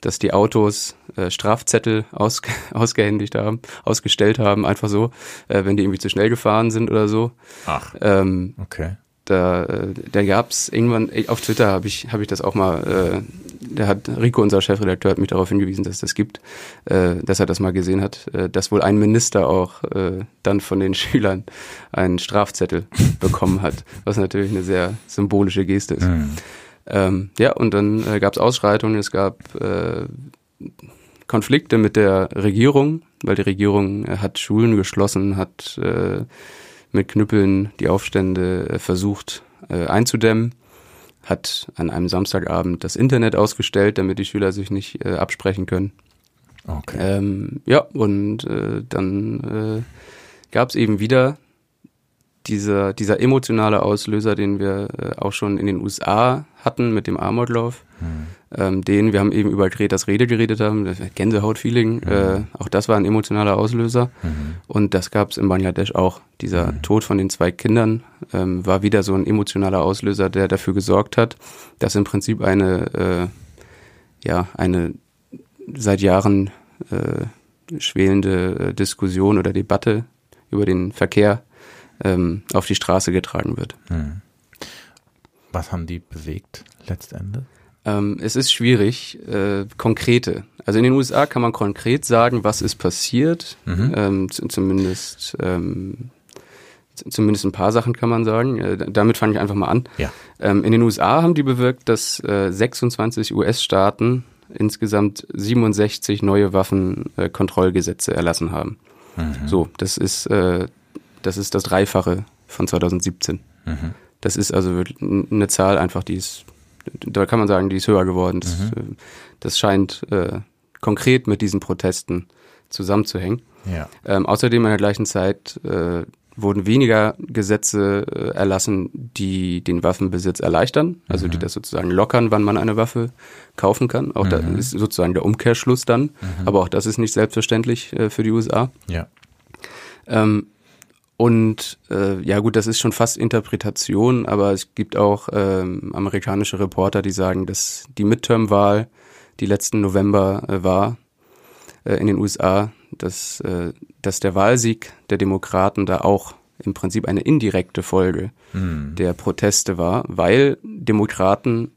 Speaker 2: dass die Autos äh, Strafzettel aus, ausgehändigt haben, ausgestellt haben, einfach so, äh, wenn die irgendwie zu schnell gefahren sind oder so.
Speaker 1: Ach.
Speaker 2: Ähm,
Speaker 1: okay.
Speaker 2: Da, äh, da gab es irgendwann, auf Twitter habe ich, hab ich das auch mal, äh, da hat Rico, unser Chefredakteur, hat mich darauf hingewiesen, dass es das gibt, äh, dass er das mal gesehen hat, äh, dass wohl ein Minister auch äh, dann von den Schülern einen Strafzettel bekommen hat, was natürlich eine sehr symbolische Geste ist. Mhm. Ähm, ja, und dann äh, gab es Ausschreitungen, es gab äh, Konflikte mit der Regierung, weil die Regierung äh, hat Schulen geschlossen, hat äh, mit Knüppeln die Aufstände äh, versucht äh, einzudämmen, hat an einem Samstagabend das Internet ausgestellt, damit die Schüler sich nicht äh, absprechen können.
Speaker 1: Okay.
Speaker 2: Ähm, ja, und äh, dann äh, gab es eben wieder dieser, dieser emotionale Auslöser, den wir äh, auch schon in den USA hatten mit dem Amoklauf, mhm. Ähm, den wir haben eben über Greta's Rede geredet haben, Gänsehaut-Feeling, mhm. äh, auch das war ein emotionaler Auslöser mhm. und das gab es in Bangladesch auch. Dieser mhm. Tod von den zwei Kindern ähm, war wieder so ein emotionaler Auslöser, der dafür gesorgt hat, dass im Prinzip eine, äh, ja, eine seit Jahren äh, schwelende äh, Diskussion oder Debatte über den Verkehr ähm, auf die Straße getragen wird. Hm.
Speaker 1: Was haben die bewegt letztendlich?
Speaker 2: Ähm, es ist schwierig, äh, konkrete. Also in den USA kann man konkret sagen, was ist passiert. Mhm. Ähm, zumindest ähm, zumindest ein paar Sachen kann man sagen. Äh, damit fange ich einfach mal an.
Speaker 1: Ja.
Speaker 2: Ähm, in den USA haben die bewirkt, dass äh, 26 US-Staaten insgesamt 67 neue Waffenkontrollgesetze erlassen haben. Mhm. So, das ist äh, das ist das Dreifache von 2017. Mhm. Das ist also eine Zahl einfach, die ist da kann man sagen, die ist höher geworden. Das, mhm. Äh, das scheint äh, konkret mit diesen Protesten zusammenzuhängen.
Speaker 1: Ja.
Speaker 2: Ähm, außerdem in der gleichen Zeit äh, wurden weniger Gesetze äh, erlassen, die den Waffenbesitz erleichtern, also mhm. die das sozusagen lockern, wann man eine Waffe kaufen kann. Auch mhm. da ist sozusagen der Umkehrschluss dann, mhm. aber auch das ist nicht selbstverständlich äh, für die USA.
Speaker 1: Ja.
Speaker 2: Ähm, und äh, ja gut, das ist schon fast Interpretation, aber es gibt auch ähm, amerikanische Reporter, die sagen, dass die Midterm-Wahl, die letzten November äh, war äh, in den USA, dass, äh, dass der Wahlsieg der Demokraten da auch im Prinzip eine indirekte Folge mhm. der Proteste war, weil Demokraten,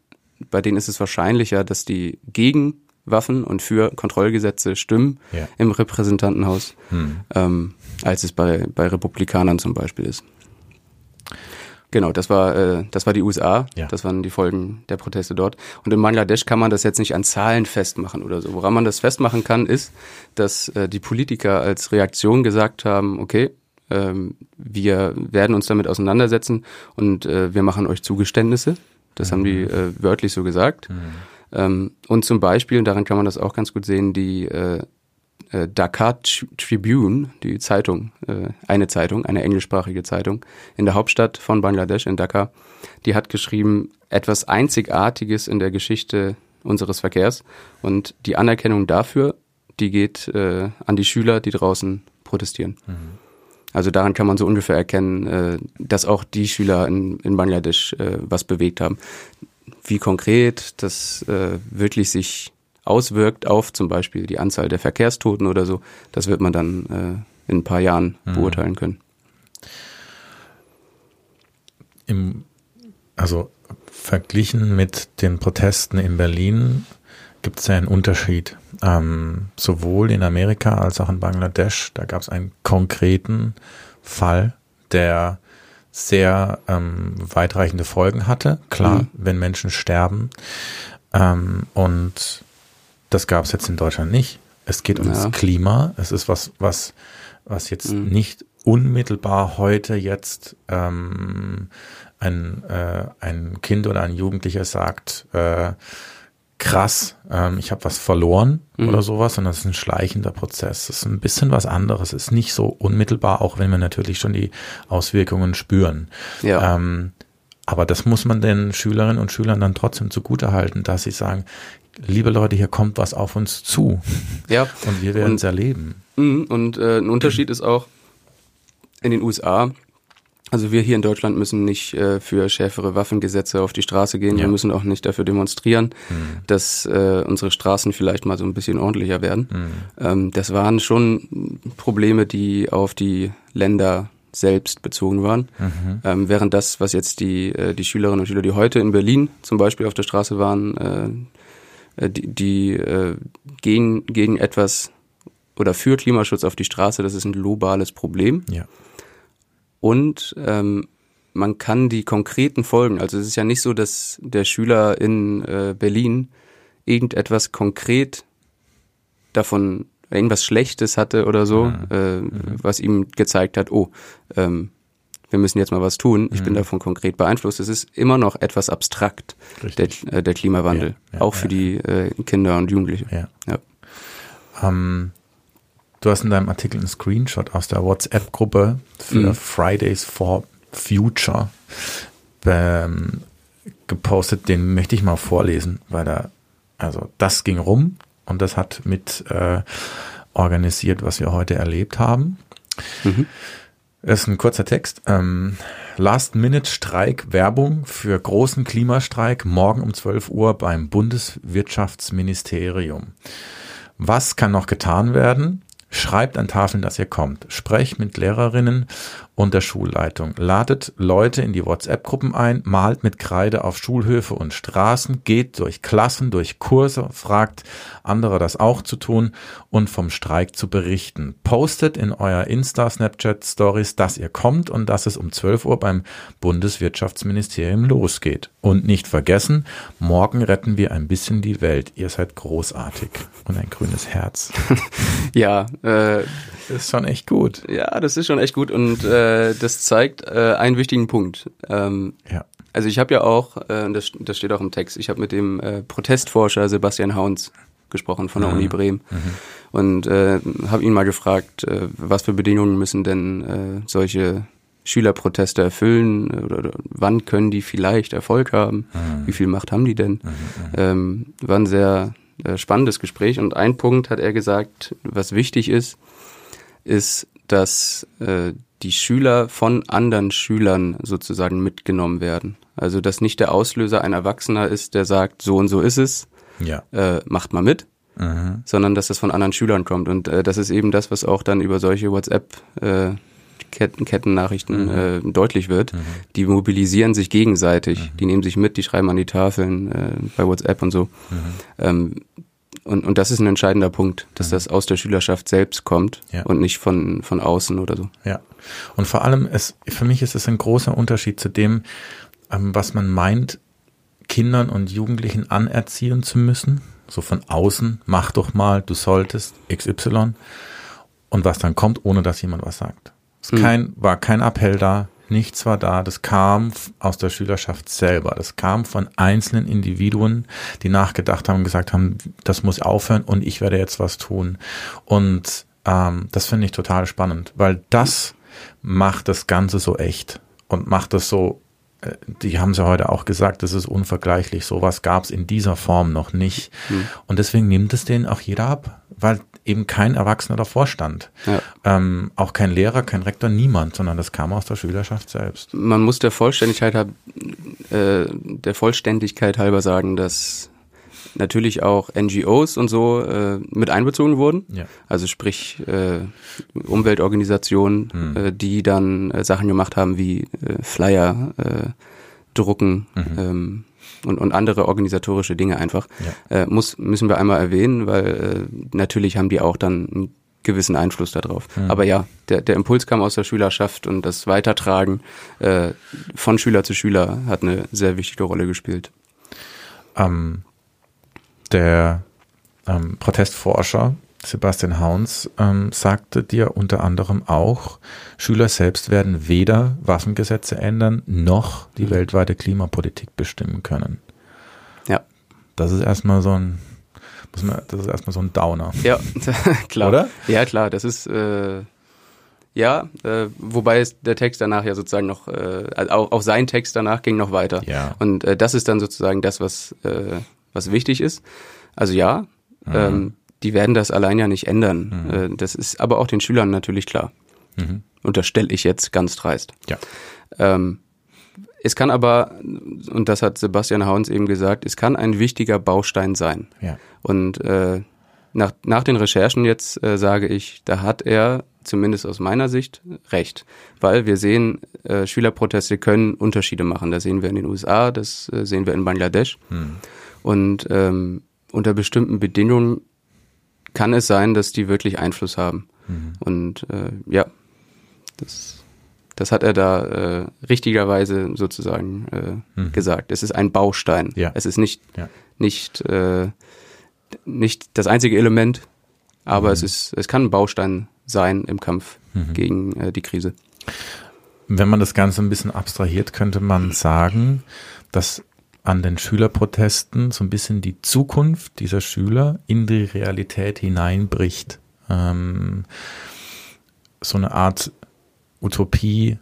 Speaker 2: bei denen ist es wahrscheinlicher, dass die gegen Waffen und für Kontrollgesetze stimmen ja. im Repräsentantenhaus, mhm. ähm, als es bei, bei Republikanern zum Beispiel ist. Genau, das war, äh, das war die USA. Ja. Das waren die Folgen der Proteste dort. Und in Bangladesch kann man das jetzt nicht an Zahlen festmachen oder so. Woran man das festmachen kann, ist, dass äh, die Politiker als Reaktion gesagt haben, okay, ähm, wir werden uns damit auseinandersetzen und äh, wir machen euch Zugeständnisse. Das mhm. haben die mhm. äh, wörtlich so gesagt. Mhm. Ähm, und zum Beispiel, und daran kann man das auch ganz gut sehen, die äh, äh, Dhaka Tribune, die Zeitung, äh, eine Zeitung, eine englischsprachige Zeitung in der Hauptstadt von Bangladesch, in Dhaka, die hat geschrieben, etwas Einzigartiges in der Geschichte unseres Verkehrs und die Anerkennung dafür, die geht äh, an die Schüler, die draußen protestieren. Mhm. Also daran kann man so ungefähr erkennen, äh, dass auch die Schüler in, in Bangladesch äh, was bewegt haben. Wie konkret das äh, wirklich sich auswirkt auf zum Beispiel die Anzahl der Verkehrstoten oder so, das wird man dann äh, in ein paar Jahren mhm. beurteilen können.
Speaker 1: Im, also verglichen mit den Protesten in Berlin gibt es ja einen Unterschied. Ähm, sowohl in Amerika als auch in Bangladesch, da gab es einen konkreten Fall, der sehr ähm, weitreichende Folgen hatte. Klar, mhm. wenn Menschen sterben. Ähm, und das gab es jetzt in Deutschland nicht. Es geht ums ja. Klima. Es ist was, was, was jetzt mhm. nicht unmittelbar heute jetzt ähm, ein, äh, ein Kind oder ein Jugendlicher sagt, äh, krass, ähm, ich habe was verloren mhm. oder sowas, sondern es ist ein schleichender Prozess. Es ist ein bisschen was anderes. Es ist nicht so unmittelbar, auch wenn wir natürlich schon die Auswirkungen spüren.
Speaker 2: Ja.
Speaker 1: Ähm, aber das muss man den Schülerinnen und Schülern dann trotzdem zugutehalten, dass sie sagen, liebe Leute, hier kommt was auf uns zu.
Speaker 2: Ja.
Speaker 1: Und wir werden es erleben.
Speaker 2: Mhm, und äh, ein Unterschied ist auch in den USA, also wir hier in Deutschland müssen nicht äh, für schärfere Waffengesetze auf die Straße gehen. Ja. Wir müssen auch nicht dafür demonstrieren, mhm. dass äh, unsere Straßen vielleicht mal so ein bisschen ordentlicher werden. Mhm. Ähm, das waren schon Probleme, die auf die Länder selbst bezogen waren. Mhm. Ähm, während das, was jetzt die, äh, die Schülerinnen und Schüler, die heute in Berlin zum Beispiel auf der Straße waren, äh, äh, die, die äh, gehen gegen etwas oder für Klimaschutz auf die Straße, das ist ein globales Problem.
Speaker 1: Ja.
Speaker 2: Und ähm, man kann die konkreten Folgen, also es ist ja nicht so, dass der Schüler in äh, Berlin irgendetwas konkret davon, irgendwas Schlechtes hatte oder so, mhm. Äh, mhm. was ihm gezeigt hat, oh, ähm, wir müssen jetzt mal was tun. Ich mhm. bin davon konkret beeinflusst. Es ist immer noch etwas abstrakt, der, äh, der, Klimawandel, ja, ja, auch für ja, die äh, Kinder und Jugendliche.
Speaker 1: Ja. Ähm, du hast in deinem Artikel einen Screenshot aus der WhatsApp-Gruppe für mhm. Fridays for Future ähm, gepostet. Den möchte ich mal vorlesen, weil da, also das ging rum und das hat mit äh, organisiert, was wir heute erlebt haben. Mhm. Das ist ein kurzer Text. Ähm, Last-Minute-Streik, Werbung für großen Klimastreik morgen um 12 Uhr beim Bundeswirtschaftsministerium. Was kann noch getan werden? Schreibt an Tafeln, dass ihr kommt. Sprecht mit Lehrerinnen und der Schulleitung. Ladet Leute in die WhatsApp-Gruppen ein, malt mit Kreide auf Schulhöfe und Straßen, geht durch Klassen, durch Kurse, fragt andere das auch zu tun und vom Streik zu berichten. Postet in euer Insta, Snapchat Stories, dass ihr kommt und dass es um 12 Uhr beim Bundeswirtschaftsministerium losgeht. Und nicht vergessen, morgen retten wir ein bisschen die Welt. Ihr seid großartig. Und ein grünes Herz.
Speaker 2: ja, äh,
Speaker 1: das ist schon echt gut.
Speaker 2: Ja, das ist schon echt gut und äh, das zeigt äh, einen wichtigen Punkt. Ähm,
Speaker 1: ja.
Speaker 2: Also ich habe ja auch, äh, das, das steht auch im Text, ich habe mit dem äh, Protestforscher Sebastian Hauns gesprochen von der mhm. Uni Bremen mhm. und äh, habe ihn mal gefragt, äh, was für Bedingungen müssen denn äh, solche Schülerproteste erfüllen oder, oder wann können die vielleicht Erfolg haben? Mhm. Wie viel Macht haben die denn? Mhm, mhm. Ähm, war ein sehr äh, spannendes Gespräch und ein Punkt hat er gesagt, was wichtig ist, ist, dass äh, die Schüler von anderen Schülern sozusagen mitgenommen werden. Also dass nicht der Auslöser ein Erwachsener ist, der sagt, so und so ist es, ja. äh, macht mal mit, mhm. sondern dass das von anderen Schülern kommt. Und äh, das ist eben das, was auch dann über solche WhatsApp äh, Ketten, Kettennachrichten mhm. äh, deutlich wird. Mhm. Die mobilisieren sich gegenseitig, mhm. die nehmen sich mit, die schreiben an die Tafeln äh, bei WhatsApp und so. Mhm. Ähm, und, und das ist ein entscheidender Punkt, dass mhm. das aus der Schülerschaft selbst kommt ja. und nicht von, von außen oder so.
Speaker 1: Ja. Und vor allem, es, für mich ist es ein großer Unterschied zu dem, ähm, was man meint, Kindern und Jugendlichen anerziehen zu müssen. So von außen, mach doch mal, du solltest XY. Und was dann kommt, ohne dass jemand was sagt. Es mhm. kein, war kein Appell da, nichts war da. Das kam aus der Schülerschaft selber. Das kam von einzelnen Individuen, die nachgedacht haben und gesagt haben, das muss aufhören und ich werde jetzt was tun. Und ähm, das finde ich total spannend, weil das macht das Ganze so echt und macht es so äh, die haben sie heute auch gesagt, das ist unvergleichlich. Sowas gab es in dieser Form noch nicht. Mhm. Und deswegen nimmt es denen auch jeder ab, weil eben kein Erwachsener davor stand. Ja. Ähm, auch kein Lehrer, kein Rektor, niemand, sondern das kam aus der Schülerschaft selbst.
Speaker 2: Man muss der Vollständigkeit, äh, der Vollständigkeit halber sagen, dass natürlich auch NGOs und so äh, mit einbezogen wurden. Ja. Also sprich äh, Umweltorganisationen, hm. äh, die dann äh, Sachen gemacht haben wie äh, Flyer äh, drucken mhm. ähm, und, und andere organisatorische Dinge einfach. Ja. Äh, muss, müssen wir einmal erwähnen, weil äh, natürlich haben die auch dann einen gewissen Einfluss darauf. Mhm. Aber ja, der, der Impuls kam aus der Schülerschaft und das Weitertragen äh, von Schüler zu Schüler hat eine sehr wichtige Rolle gespielt.
Speaker 1: Ähm, der ähm, Protestforscher Sebastian Hauns ähm, sagte dir unter anderem auch, Schüler selbst werden weder Waffengesetze ändern, noch die mhm. weltweite Klimapolitik bestimmen können.
Speaker 2: Ja.
Speaker 1: Das ist erstmal so ein, muss man, das ist erstmal so ein Downer.
Speaker 2: Ja, klar. Oder? Ja, klar, das ist, äh, ja, äh, wobei es der Text danach ja sozusagen noch, äh, also auch, auch sein Text danach ging noch weiter.
Speaker 1: Ja.
Speaker 2: Und äh, das ist dann sozusagen das, was, äh, was wichtig ist. Also ja, mhm. ähm, die werden das allein ja nicht ändern. Mhm. Äh, das ist aber auch den Schülern natürlich klar. Mhm. Unterstelle ich jetzt ganz dreist.
Speaker 1: Ja.
Speaker 2: Ähm, es kann aber, und das hat Sebastian Hauns eben gesagt, es kann ein wichtiger Baustein sein.
Speaker 1: Ja.
Speaker 2: Und äh, nach, nach den Recherchen jetzt äh, sage ich, da hat er zumindest aus meiner Sicht recht, weil wir sehen, äh, Schülerproteste können Unterschiede machen. Das sehen wir in den USA, das äh, sehen wir in Bangladesch. Hm. Und ähm, unter bestimmten Bedingungen kann es sein, dass die wirklich Einfluss haben. Mhm. Und äh, ja, das, das hat er da äh, richtigerweise sozusagen äh, mhm. gesagt. Es ist ein Baustein.
Speaker 1: Ja.
Speaker 2: Es ist nicht, ja. nicht, äh, nicht das einzige Element, aber mhm. es ist, es kann ein Baustein sein im Kampf mhm. gegen äh, die Krise.
Speaker 1: Wenn man das Ganze ein bisschen abstrahiert, könnte man sagen, dass an den Schülerprotesten so ein bisschen die Zukunft dieser Schüler in die Realität hineinbricht. Ähm, so eine Art Utopie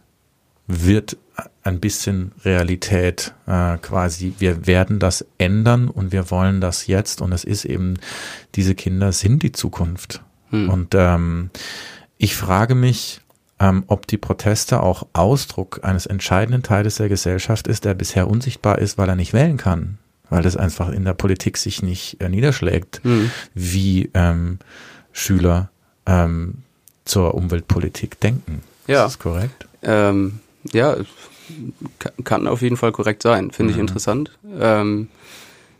Speaker 1: wird ein bisschen Realität äh, quasi. Wir werden das ändern und wir wollen das jetzt und es ist eben, diese Kinder sind die Zukunft. Hm. Und ähm, ich frage mich, ähm, ob die Proteste auch Ausdruck eines entscheidenden Teiles der Gesellschaft ist, der bisher unsichtbar ist, weil er nicht wählen kann, weil das einfach in der Politik sich nicht äh, niederschlägt, mhm. wie ähm, Schüler ähm, zur Umweltpolitik denken.
Speaker 2: Ja.
Speaker 1: Ist das korrekt?
Speaker 2: Ähm, ja, kann auf jeden Fall korrekt sein. Finde mhm. ich interessant. Ähm,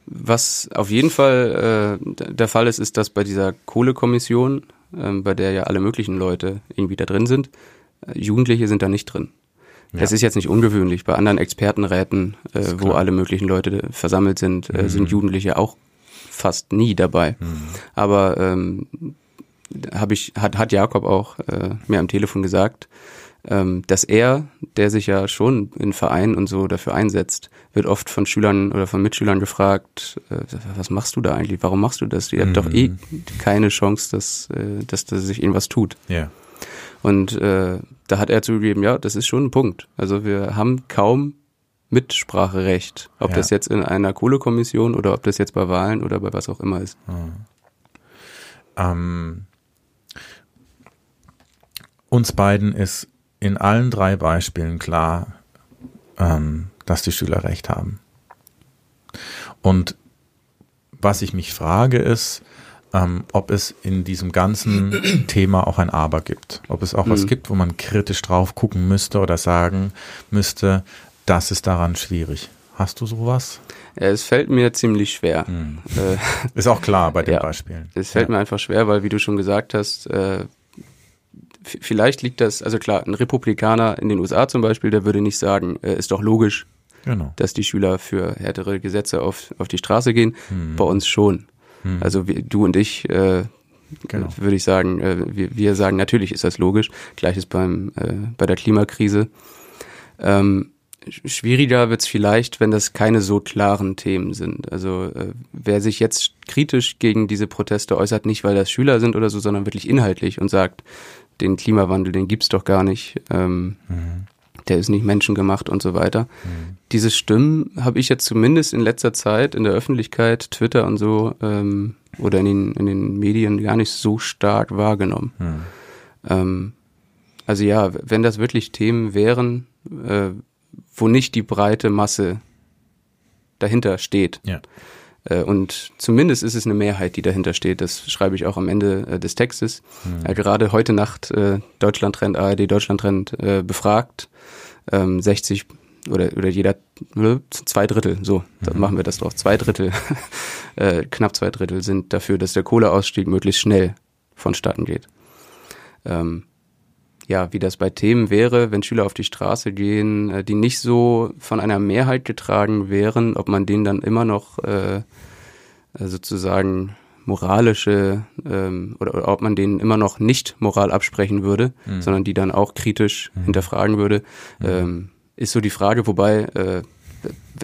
Speaker 2: was auf jeden Fall äh, der Fall ist, ist, dass bei dieser Kohlekommission ähm, bei der ja alle möglichen Leute irgendwie da drin sind. Äh, Jugendliche sind da nicht drin. Ja. Das ist jetzt nicht ungewöhnlich. Bei anderen Expertenräten, äh, wo alle möglichen Leute versammelt sind, äh, mhm. sind Jugendliche auch fast nie dabei. Mhm. Aber ähm, habe ich hat hat Jakob auch äh, mir am Telefon gesagt, ähm, dass er der sich ja schon in Vereinen und so dafür einsetzt, wird oft von Schülern oder von Mitschülern gefragt, äh, was machst du da eigentlich? Warum machst du das? Ihr habt doch eh
Speaker 1: Mhm.
Speaker 2: keine Chance, dass, äh, dass, dass sich irgendwas tut.
Speaker 1: Ja.
Speaker 2: Und äh, da hat er zugegeben, ja, das ist schon ein Punkt. Also wir haben kaum Mitspracherecht, ob
Speaker 1: Ja.
Speaker 2: das jetzt in einer Kohlekommission oder ob das jetzt bei Wahlen oder bei was auch immer ist.
Speaker 1: Ähm, uns beiden ist in allen drei Beispielen klar, ähm, dass die Schüler recht haben. Und was ich mich frage ist, ähm, ob es in diesem ganzen Thema auch ein Aber gibt. Ob es auch was
Speaker 2: Mhm.
Speaker 1: gibt, wo man kritisch drauf gucken müsste oder sagen müsste, das ist daran schwierig. Hast du sowas?
Speaker 2: Ja, es fällt mir ziemlich schwer. Äh,
Speaker 1: Ist auch klar bei den
Speaker 2: Ja.
Speaker 1: Beispielen.
Speaker 2: Es fällt mir einfach schwer, weil, wie du schon gesagt hast, äh, vielleicht liegt das, also klar, ein Republikaner in den USA zum Beispiel, der würde nicht sagen, äh, ist doch logisch,
Speaker 1: Genau.
Speaker 2: dass die Schüler für härtere Gesetze auf, auf die Straße gehen.
Speaker 1: Hm.
Speaker 2: Bei uns schon. Also wir, du und ich, äh,
Speaker 1: Genau.
Speaker 2: würde ich sagen, äh, wir, wir sagen, natürlich ist das logisch. Gleiches beim, äh, bei der Klimakrise. Ähm, sch- schwieriger wird's vielleicht, wenn das keine so klaren Themen sind. Also äh, wer sich jetzt kritisch gegen diese Proteste äußert, nicht weil das Schüler sind oder so, sondern wirklich inhaltlich und sagt, den Klimawandel, den gibt's doch gar nicht. Ähm, der ist nicht menschengemacht und so weiter. Diese Stimmen habe ich jetzt zumindest in letzter Zeit in der Öffentlichkeit, Twitter und so ähm, oder in den, in den Medien gar nicht so stark wahrgenommen.
Speaker 1: Hm.
Speaker 2: Ähm, also ja, wenn das wirklich Themen wären, äh, wo nicht die breite Masse dahinter steht,
Speaker 1: Ja.
Speaker 2: Äh, und zumindest ist es eine Mehrheit, die dahinter steht. Das schreibe ich auch am Ende äh, des Textes. Äh, gerade heute Nacht Deutschlandtrend, ARD Deutschlandtrend befragt. Ähm, 60 oder, oder jeder zwei Drittel, so, dann machen wir das drauf. Zwei Drittel, äh, knapp zwei Drittel sind dafür, dass der Kohleausstieg möglichst schnell vonstatten geht. Ähm, ja, wie das bei Themen wäre, wenn Schüler auf die Straße gehen, äh, die nicht so von einer Mehrheit getragen wären, ob man denen dann immer noch äh, äh, sozusagen moralische ähm, oder, oder ob man denen immer noch nicht Moral absprechen würde, sondern die dann auch kritisch hinterfragen würde, ähm, ist so die Frage, wobei äh,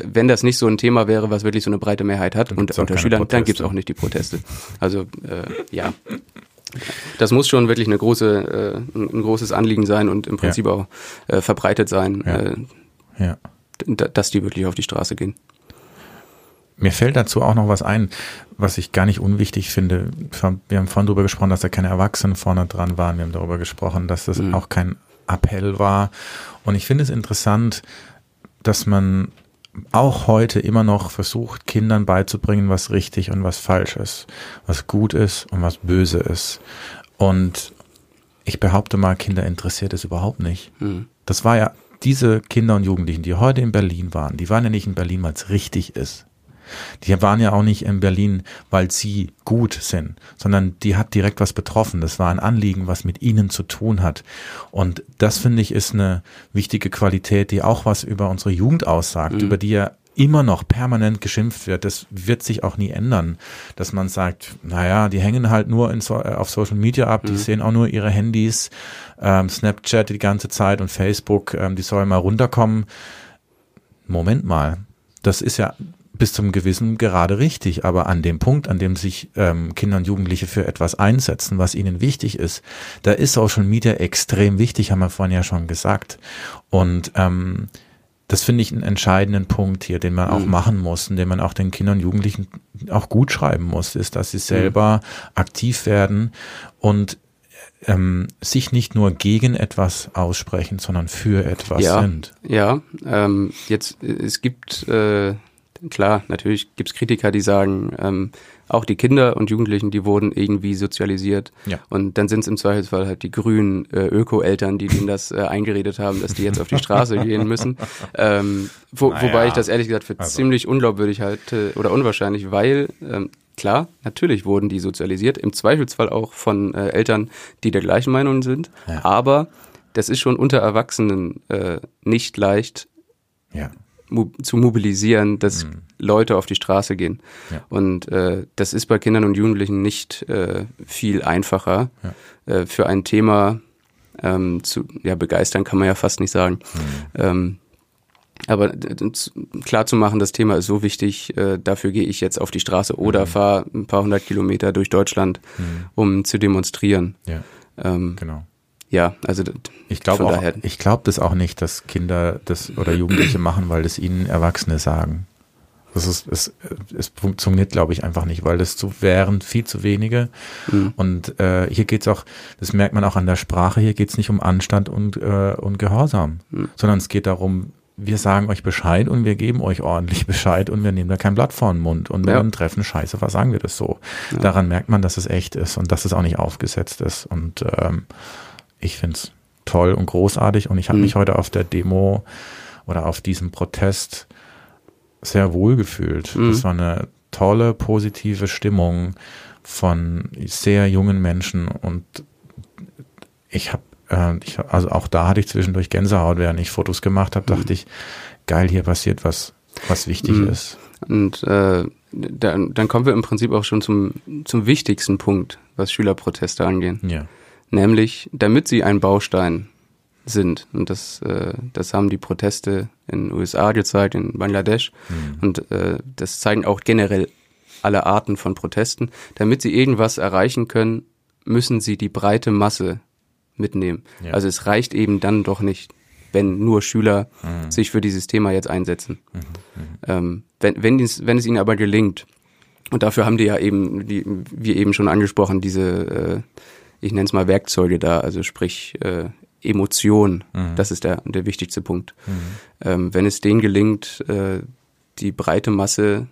Speaker 2: wenn das nicht so ein Thema wäre, was wirklich so eine breite Mehrheit hat und unter Schülern, dann
Speaker 1: Proteste.
Speaker 2: gibt's auch nicht die Proteste. Also äh, ja, das muss schon wirklich eine große, äh, ein, ein großes Anliegen sein und im Prinzip auch äh, verbreitet sein,
Speaker 1: Ja.
Speaker 2: äh,
Speaker 1: Ja.
Speaker 2: dass die wirklich auf die Straße gehen.
Speaker 1: Mir fällt dazu auch noch was ein, was ich gar nicht unwichtig finde. Wir haben vorhin darüber gesprochen, dass da keine Erwachsenen vorne dran waren. Wir haben darüber gesprochen, dass das
Speaker 2: Mhm.
Speaker 1: auch kein Appell war. Und ich finde es interessant, dass man auch heute immer noch versucht, Kindern beizubringen, was richtig und was falsch ist, was gut ist und was böse ist. Und ich behaupte mal, Kinder interessiert es überhaupt nicht.
Speaker 2: Mhm.
Speaker 1: Das war ja diese Kinder und Jugendlichen, die heute in Berlin waren, die waren ja nicht in Berlin, weil es richtig ist. Die waren ja auch nicht in Berlin, weil sie gut sind, sondern die hat direkt was betroffen. Das war ein Anliegen, was mit ihnen zu tun hat. Und das finde ich ist eine wichtige Qualität, die auch was über unsere Jugend aussagt, über die ja immer noch permanent geschimpft wird. Das wird sich auch nie ändern, dass man sagt, naja, die hängen halt nur in so, äh, auf Social Media ab, die sehen auch nur ihre Handys, ähm, Snapchat die ganze Zeit und Facebook, ähm, die sollen mal runterkommen. Moment mal, das ist ja bis zum gewissen gerade richtig, aber an dem Punkt, an dem sich ähm, Kinder und Jugendliche für etwas einsetzen, was ihnen wichtig ist, da ist Social Media extrem wichtig, haben wir vorhin ja schon gesagt. Und ähm, das finde ich einen entscheidenden Punkt hier, den man auch machen muss und den man auch den Kindern und Jugendlichen auch gut schreiben muss, ist, dass sie selber aktiv werden und ähm, sich nicht nur gegen etwas aussprechen, sondern für etwas
Speaker 2: ja,
Speaker 1: sind.
Speaker 2: Ja, ähm, jetzt, äh, es gibt, äh, klar, natürlich gibt's Kritiker, die sagen, ähm, auch die Kinder und Jugendlichen, die wurden irgendwie sozialisiert.
Speaker 1: Ja.
Speaker 2: Und dann sind es im Zweifelsfall halt die grünen äh, Öko-Eltern, die denen das äh, eingeredet haben, dass die jetzt auf die Straße gehen müssen. Ähm, wo,
Speaker 1: Naja,
Speaker 2: wobei ich das ehrlich gesagt für
Speaker 1: also.
Speaker 2: ziemlich unglaubwürdig halte oder unwahrscheinlich, weil ähm, klar, natürlich wurden die sozialisiert, im Zweifelsfall auch von äh, Eltern, die der gleichen Meinung sind,
Speaker 1: Ja.
Speaker 2: aber das ist schon unter Erwachsenen äh, nicht leicht
Speaker 1: Ja.
Speaker 2: Mo zu mobilisieren, dass Leute auf die Straße gehen.
Speaker 1: Mhm. Ja.
Speaker 2: Und äh, das ist bei Kindern und Jugendlichen nicht äh, viel einfacher
Speaker 1: Ja.
Speaker 2: äh, für ein Thema, ähm, zu ja, begeistern kann man ja fast nicht sagen. Mhm. Ähm, aber klar zu machen, das Thema ist so wichtig, äh, dafür gehe ich jetzt auf die Straße oder mhm. fahre ein paar hundert Kilometer durch Deutschland, mhm. um zu demonstrieren.
Speaker 1: Ja, ähm, genau.
Speaker 2: Ja, also
Speaker 1: ich glaube auch, ich glaube das auch nicht, dass Kinder das oder Jugendliche machen, weil das ihnen Erwachsene sagen. Das ist, es, es funktioniert, glaube ich, einfach nicht, weil das zu wären viel zu wenige. Mhm. Und äh, hier geht's auch, das merkt man auch an der Sprache, hier geht's nicht um Anstand und, äh, und Gehorsam, mhm. sondern es geht darum, wir sagen euch Bescheid und wir geben euch ordentlich Bescheid und wir nehmen da kein Blatt vor den Mund. Und wenn ja. wir ein Treffen, scheiße, was sagen wir das so? Ja. Daran merkt man, dass es echt ist und dass es auch nicht aufgesetzt ist. Und ähm, ich find's toll und großartig. Und ich habe mhm. mich heute auf der Demo oder auf diesem Protest sehr wohl gefühlt. Mhm. Das war eine tolle, positive Stimmung von sehr jungen Menschen und ich habe, äh, ich, also auch da hatte ich zwischendurch Gänsehaut, während ich Fotos gemacht habe, dachte mhm. ich, geil, hier passiert was, was wichtig mhm. ist.
Speaker 2: Und äh, dann, dann kommen wir im Prinzip auch schon zum, zum wichtigsten Punkt, was Schülerproteste angehen.
Speaker 1: Ja.
Speaker 2: Nämlich, damit sie ein Baustein sind. Und das, äh, das haben die Proteste in den USA gezeigt, in Bangladesch. Mhm. Und äh, das zeigen auch generell alle Arten von Protesten. Damit sie irgendwas erreichen können, müssen sie die breite Masse mitnehmen. Ja. Also es reicht eben dann doch nicht, wenn nur Schüler mhm. sich für dieses Thema jetzt einsetzen. Mhm. mhm. Ähm, wenn, wenn, es, wenn es ihnen aber gelingt, und dafür haben die ja eben, die, wie eben schon angesprochen, diese, äh, ich nenne es mal Werkzeuge da, also sprich äh, Emotion. Mhm. Das ist der, der wichtigste Punkt. Mhm. Ähm, wenn es denen gelingt, äh, die breite Masse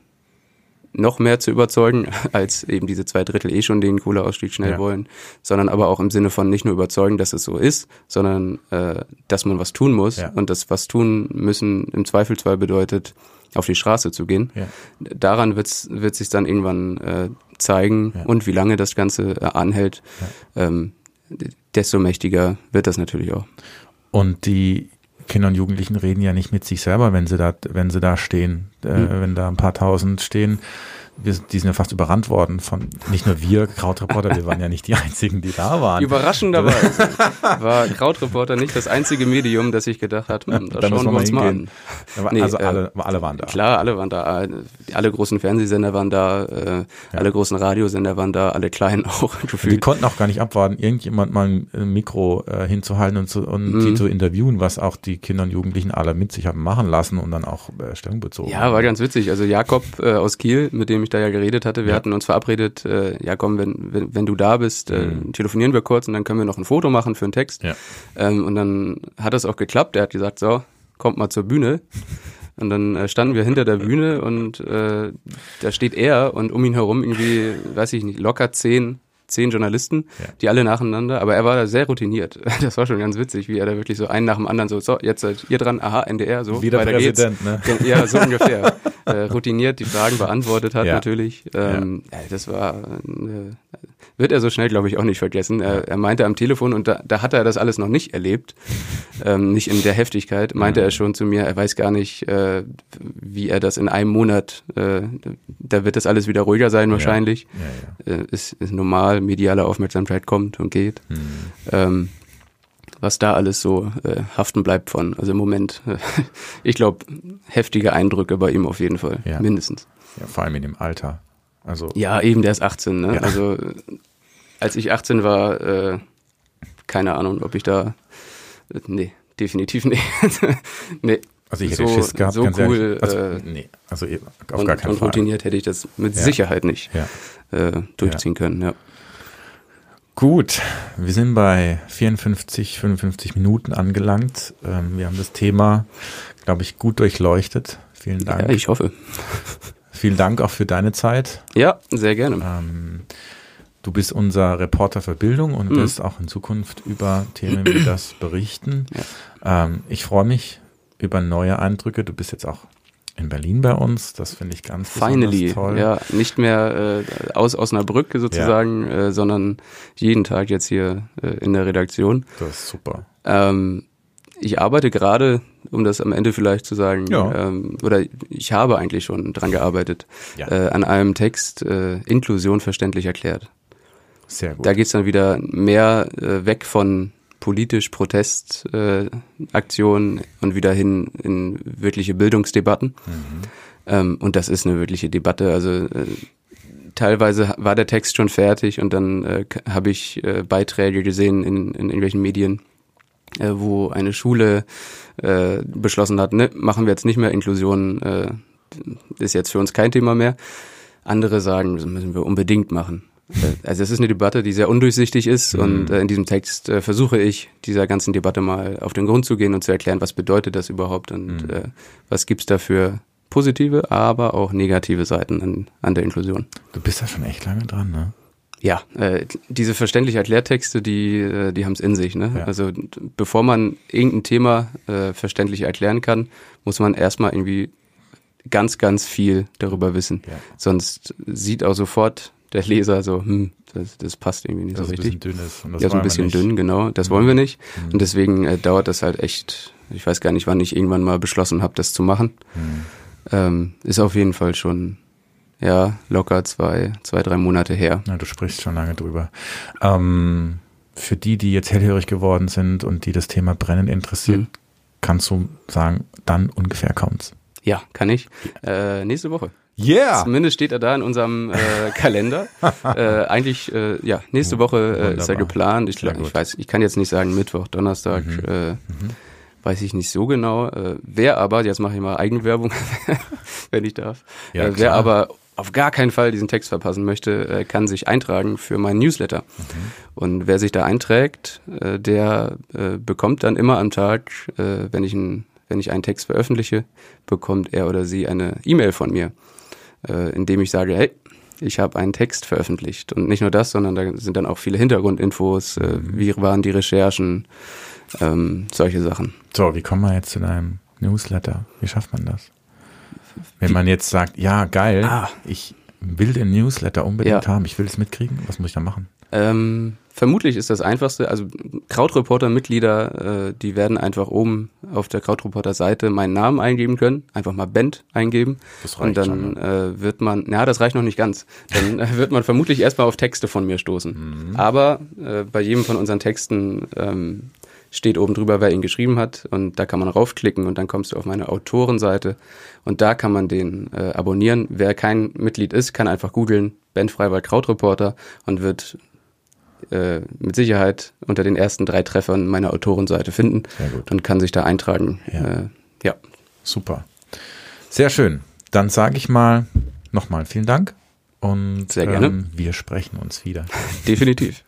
Speaker 2: noch mehr zu überzeugen, als eben diese zwei Drittel eh schon den Kohleausstieg schnell ja. wollen, sondern aber auch im Sinne von nicht nur überzeugen, dass es so ist, sondern äh, dass man was tun muss ja. und das was tun müssen im Zweifelsfall bedeutet, auf die Straße zu gehen. Ja. Daran wird's, wird sich dann irgendwann äh, zeigen und wie lange das Ganze äh, anhält. Ähm, desto mächtiger wird das natürlich auch.
Speaker 1: Und die Kinder und Jugendlichen reden ja nicht mit sich selber, wenn sie da, wenn sie da stehen, äh, mhm. wenn da ein paar tausend stehen wir, die sind ja fast überrannt worden von, nicht nur wir, Krautreporter, wir waren ja nicht die einzigen, die da waren.
Speaker 2: Überraschenderweise war Krautreporter nicht das einzige Medium, das ich gedacht hat, hm, da, schauen wir uns mal an.
Speaker 1: Nee, also alle, äh, alle waren da.
Speaker 2: Klar, alle waren da. Alle großen Fernsehsender waren da, äh, ja. alle großen Radiosender waren da, alle kleinen auch
Speaker 1: gefühlt. Die konnten auch gar nicht abwarten, irgendjemand mal ein Mikro äh, hinzuhalten und, zu, und mhm. die zu interviewen, was auch die Kinder und Jugendlichen alle mit sich haben machen lassen und dann auch äh, Stellung bezogen.
Speaker 2: Ja, war ganz witzig. Also Jakob äh, aus Kiel, mit dem ich da ja geredet hatte. Wir ja. hatten uns verabredet, äh, ja komm, wenn, wenn, wenn du da bist, äh, mhm. telefonieren wir kurz und dann können wir noch ein Foto machen für einen Text. Ja. Ähm, und dann hat es auch geklappt. Er hat gesagt, so, kommt mal zur Bühne. Und dann äh, standen wir hinter der Bühne und äh, da steht er und um ihn herum irgendwie, weiß ich nicht, locker zehn zehn Journalisten, ja. die alle nacheinander, aber er war da sehr routiniert. Das war schon ganz witzig, wie er da wirklich so einen nach dem anderen so, so, jetzt seid ihr dran, aha, NDR, so,
Speaker 1: Wieder weiter Präsident,
Speaker 2: geht's. Ne? Ja, so ungefähr. äh, routiniert die Fragen beantwortet hat ja. natürlich. Ähm, ja. Das war, äh, wird er so schnell, glaube ich, auch nicht vergessen. Er, er meinte am Telefon, und da, da hat er das alles noch nicht erlebt, ähm, nicht in der Heftigkeit, meinte mhm. er schon zu mir, er weiß gar nicht, äh, wie er das in einem Monat, äh, da wird das alles wieder ruhiger sein wahrscheinlich. Ja. Äh, ist, ist normal, mediale Aufmerksamkeit kommt und geht. Mhm. Ähm, was da alles so äh, haften bleibt von. Also im Moment, äh, ich glaube, heftige Eindrücke bei ihm auf jeden Fall, ja. mindestens.
Speaker 1: Ja, vor allem in dem Alter. Also
Speaker 2: ja, eben, der ist 18. Ne? Ja. Also als ich 18 war, äh, keine Ahnung, ob ich da, äh, nee, definitiv nee.
Speaker 1: nee. Also ich hätte so, Schiss gehabt,
Speaker 2: so ganz cool, ehrlich.
Speaker 1: Also, äh, nee, also auf
Speaker 2: und,
Speaker 1: gar keinen
Speaker 2: und Fall. Routiniert hätte ich das mit ja. Sicherheit nicht ja. äh, durchziehen können, ja.
Speaker 1: Gut, wir sind bei 54, 55 Minuten angelangt. Ähm, wir haben das Thema, glaube ich, gut durchleuchtet. Vielen Dank.
Speaker 2: Ja, ich hoffe.
Speaker 1: Vielen Dank auch für deine Zeit.
Speaker 2: Ja, sehr gerne. Ähm,
Speaker 1: du bist unser Reporter für Bildung und mhm. wirst auch in Zukunft über Themen wie das berichten. Ja. Ähm, ich freue mich über neue Eindrücke. Du bist jetzt auch in Berlin bei uns. Das finde ich ganz
Speaker 2: Finally, toll. Ja, nicht mehr äh, aus Osnabrück sozusagen, ja. äh, sondern jeden Tag jetzt hier äh, in der Redaktion.
Speaker 1: Das ist super.
Speaker 2: Ähm, ich arbeite gerade, um das am Ende vielleicht zu sagen, ja. ähm, oder ich habe eigentlich schon dran gearbeitet, ja. äh, an einem Text äh, Inklusion verständlich erklärt.
Speaker 1: Sehr gut.
Speaker 2: Da geht's dann wieder mehr äh, weg von politisch Protestaktionen äh, und wieder hin in wirkliche Bildungsdebatten. Mhm. Ähm, und das ist eine wirkliche Debatte. Also äh, teilweise war der Text schon fertig und dann äh, habe ich äh, Beiträge gesehen in, in irgendwelchen Medien, äh, wo eine Schule äh, beschlossen hat, ne, machen wir jetzt nicht mehr Inklusion, äh, ist jetzt für uns kein Thema mehr. Andere sagen, das müssen wir unbedingt machen. Äh, also es ist eine Debatte, die sehr undurchsichtig ist mhm. und äh, in diesem Text äh, versuche ich, dieser ganzen Debatte mal auf den Grund zu gehen und zu erklären, was bedeutet das überhaupt und mhm. äh, was gibt's da für positive, aber auch negative Seiten an, an der Inklusion.
Speaker 1: Du bist da schon echt lange dran, ne?
Speaker 2: Ja, äh, diese verständliche Erklärtexte, die, äh, die haben es in sich. Ne? Ja. Also bevor man irgendein Thema äh, verständlich erklären kann, muss man erstmal irgendwie ganz, ganz viel darüber wissen. Ja. Sonst sieht auch sofort der Leser so, hm, das, das passt irgendwie nicht
Speaker 1: das
Speaker 2: so richtig.
Speaker 1: Dünn ist.
Speaker 2: Und das ja, so ein bisschen dünn, genau. Das wollen wir nicht. Mhm. Und deswegen äh, dauert das halt echt, ich weiß gar nicht, wann ich irgendwann mal beschlossen habe, das zu machen. Mhm. Ähm, ist auf jeden Fall schon ja, locker zwei, zwei, drei Monate her.
Speaker 1: Ja, du sprichst schon lange drüber. Ähm, für die, die jetzt hellhörig geworden sind und die das Thema Brennen interessiert, mhm. kannst du sagen, dann ungefähr kommt's.
Speaker 2: Ja, kann ich. Äh, nächste Woche.
Speaker 1: Yeah!
Speaker 2: Zumindest steht er da in unserem äh, Kalender. äh, eigentlich, äh, ja, nächste Woche äh, ist er geplant. Ich, glaub, ich weiß, ich kann jetzt nicht sagen Mittwoch, Donnerstag. Mhm. Äh, mhm weiß ich nicht so genau. Äh, wer aber, jetzt mache ich mal Eigenwerbung, wenn ich darf, ja, äh, wer aber auf gar keinen Fall diesen Text verpassen möchte, äh, kann sich eintragen für meinen Newsletter. Mhm. Und wer sich da einträgt, äh, der äh, bekommt dann immer am Tag, äh, wenn ich ein, wenn ich einen Text veröffentliche, bekommt er oder sie eine E-Mail von mir, äh, in dem ich sage, hey, ich habe einen Text veröffentlicht. Und nicht nur das, sondern da sind dann auch viele Hintergrundinfos, äh, mhm. wie waren die Recherchen, ähm, solche Sachen.
Speaker 1: So, wie kommen wir jetzt zu deinem Newsletter? Wie schafft man das? Wenn man jetzt sagt, ja, geil, ah. ich will den Newsletter unbedingt ja. haben, ich will es mitkriegen, was muss ich da machen?
Speaker 2: Ähm, vermutlich ist das einfachste, also Krautreporter-Mitglieder, äh, die werden einfach oben auf der Krautreporter-Seite meinen Namen eingeben können, einfach mal Band eingeben das reicht und dann schon, ne? äh, wird man, na, das reicht noch nicht ganz, dann äh, wird man vermutlich erstmal auf Texte von mir stoßen. Mhm. Aber äh, bei jedem von unseren Texten ähm, steht oben drüber, wer ihn geschrieben hat und da kann man raufklicken und dann kommst du auf meine Autorenseite und da kann man den äh, abonnieren. Wer kein Mitglied ist, kann einfach googeln Ben Freiwald Krautreporter und wird äh, mit Sicherheit unter den ersten drei Treffern meine Autorenseite finden und kann sich da eintragen. Ja. Äh, ja.
Speaker 1: Super. Sehr schön. Dann sage ich mal nochmal vielen Dank und
Speaker 2: Sehr gerne.
Speaker 1: Ähm, wir sprechen uns wieder.
Speaker 2: Definitiv.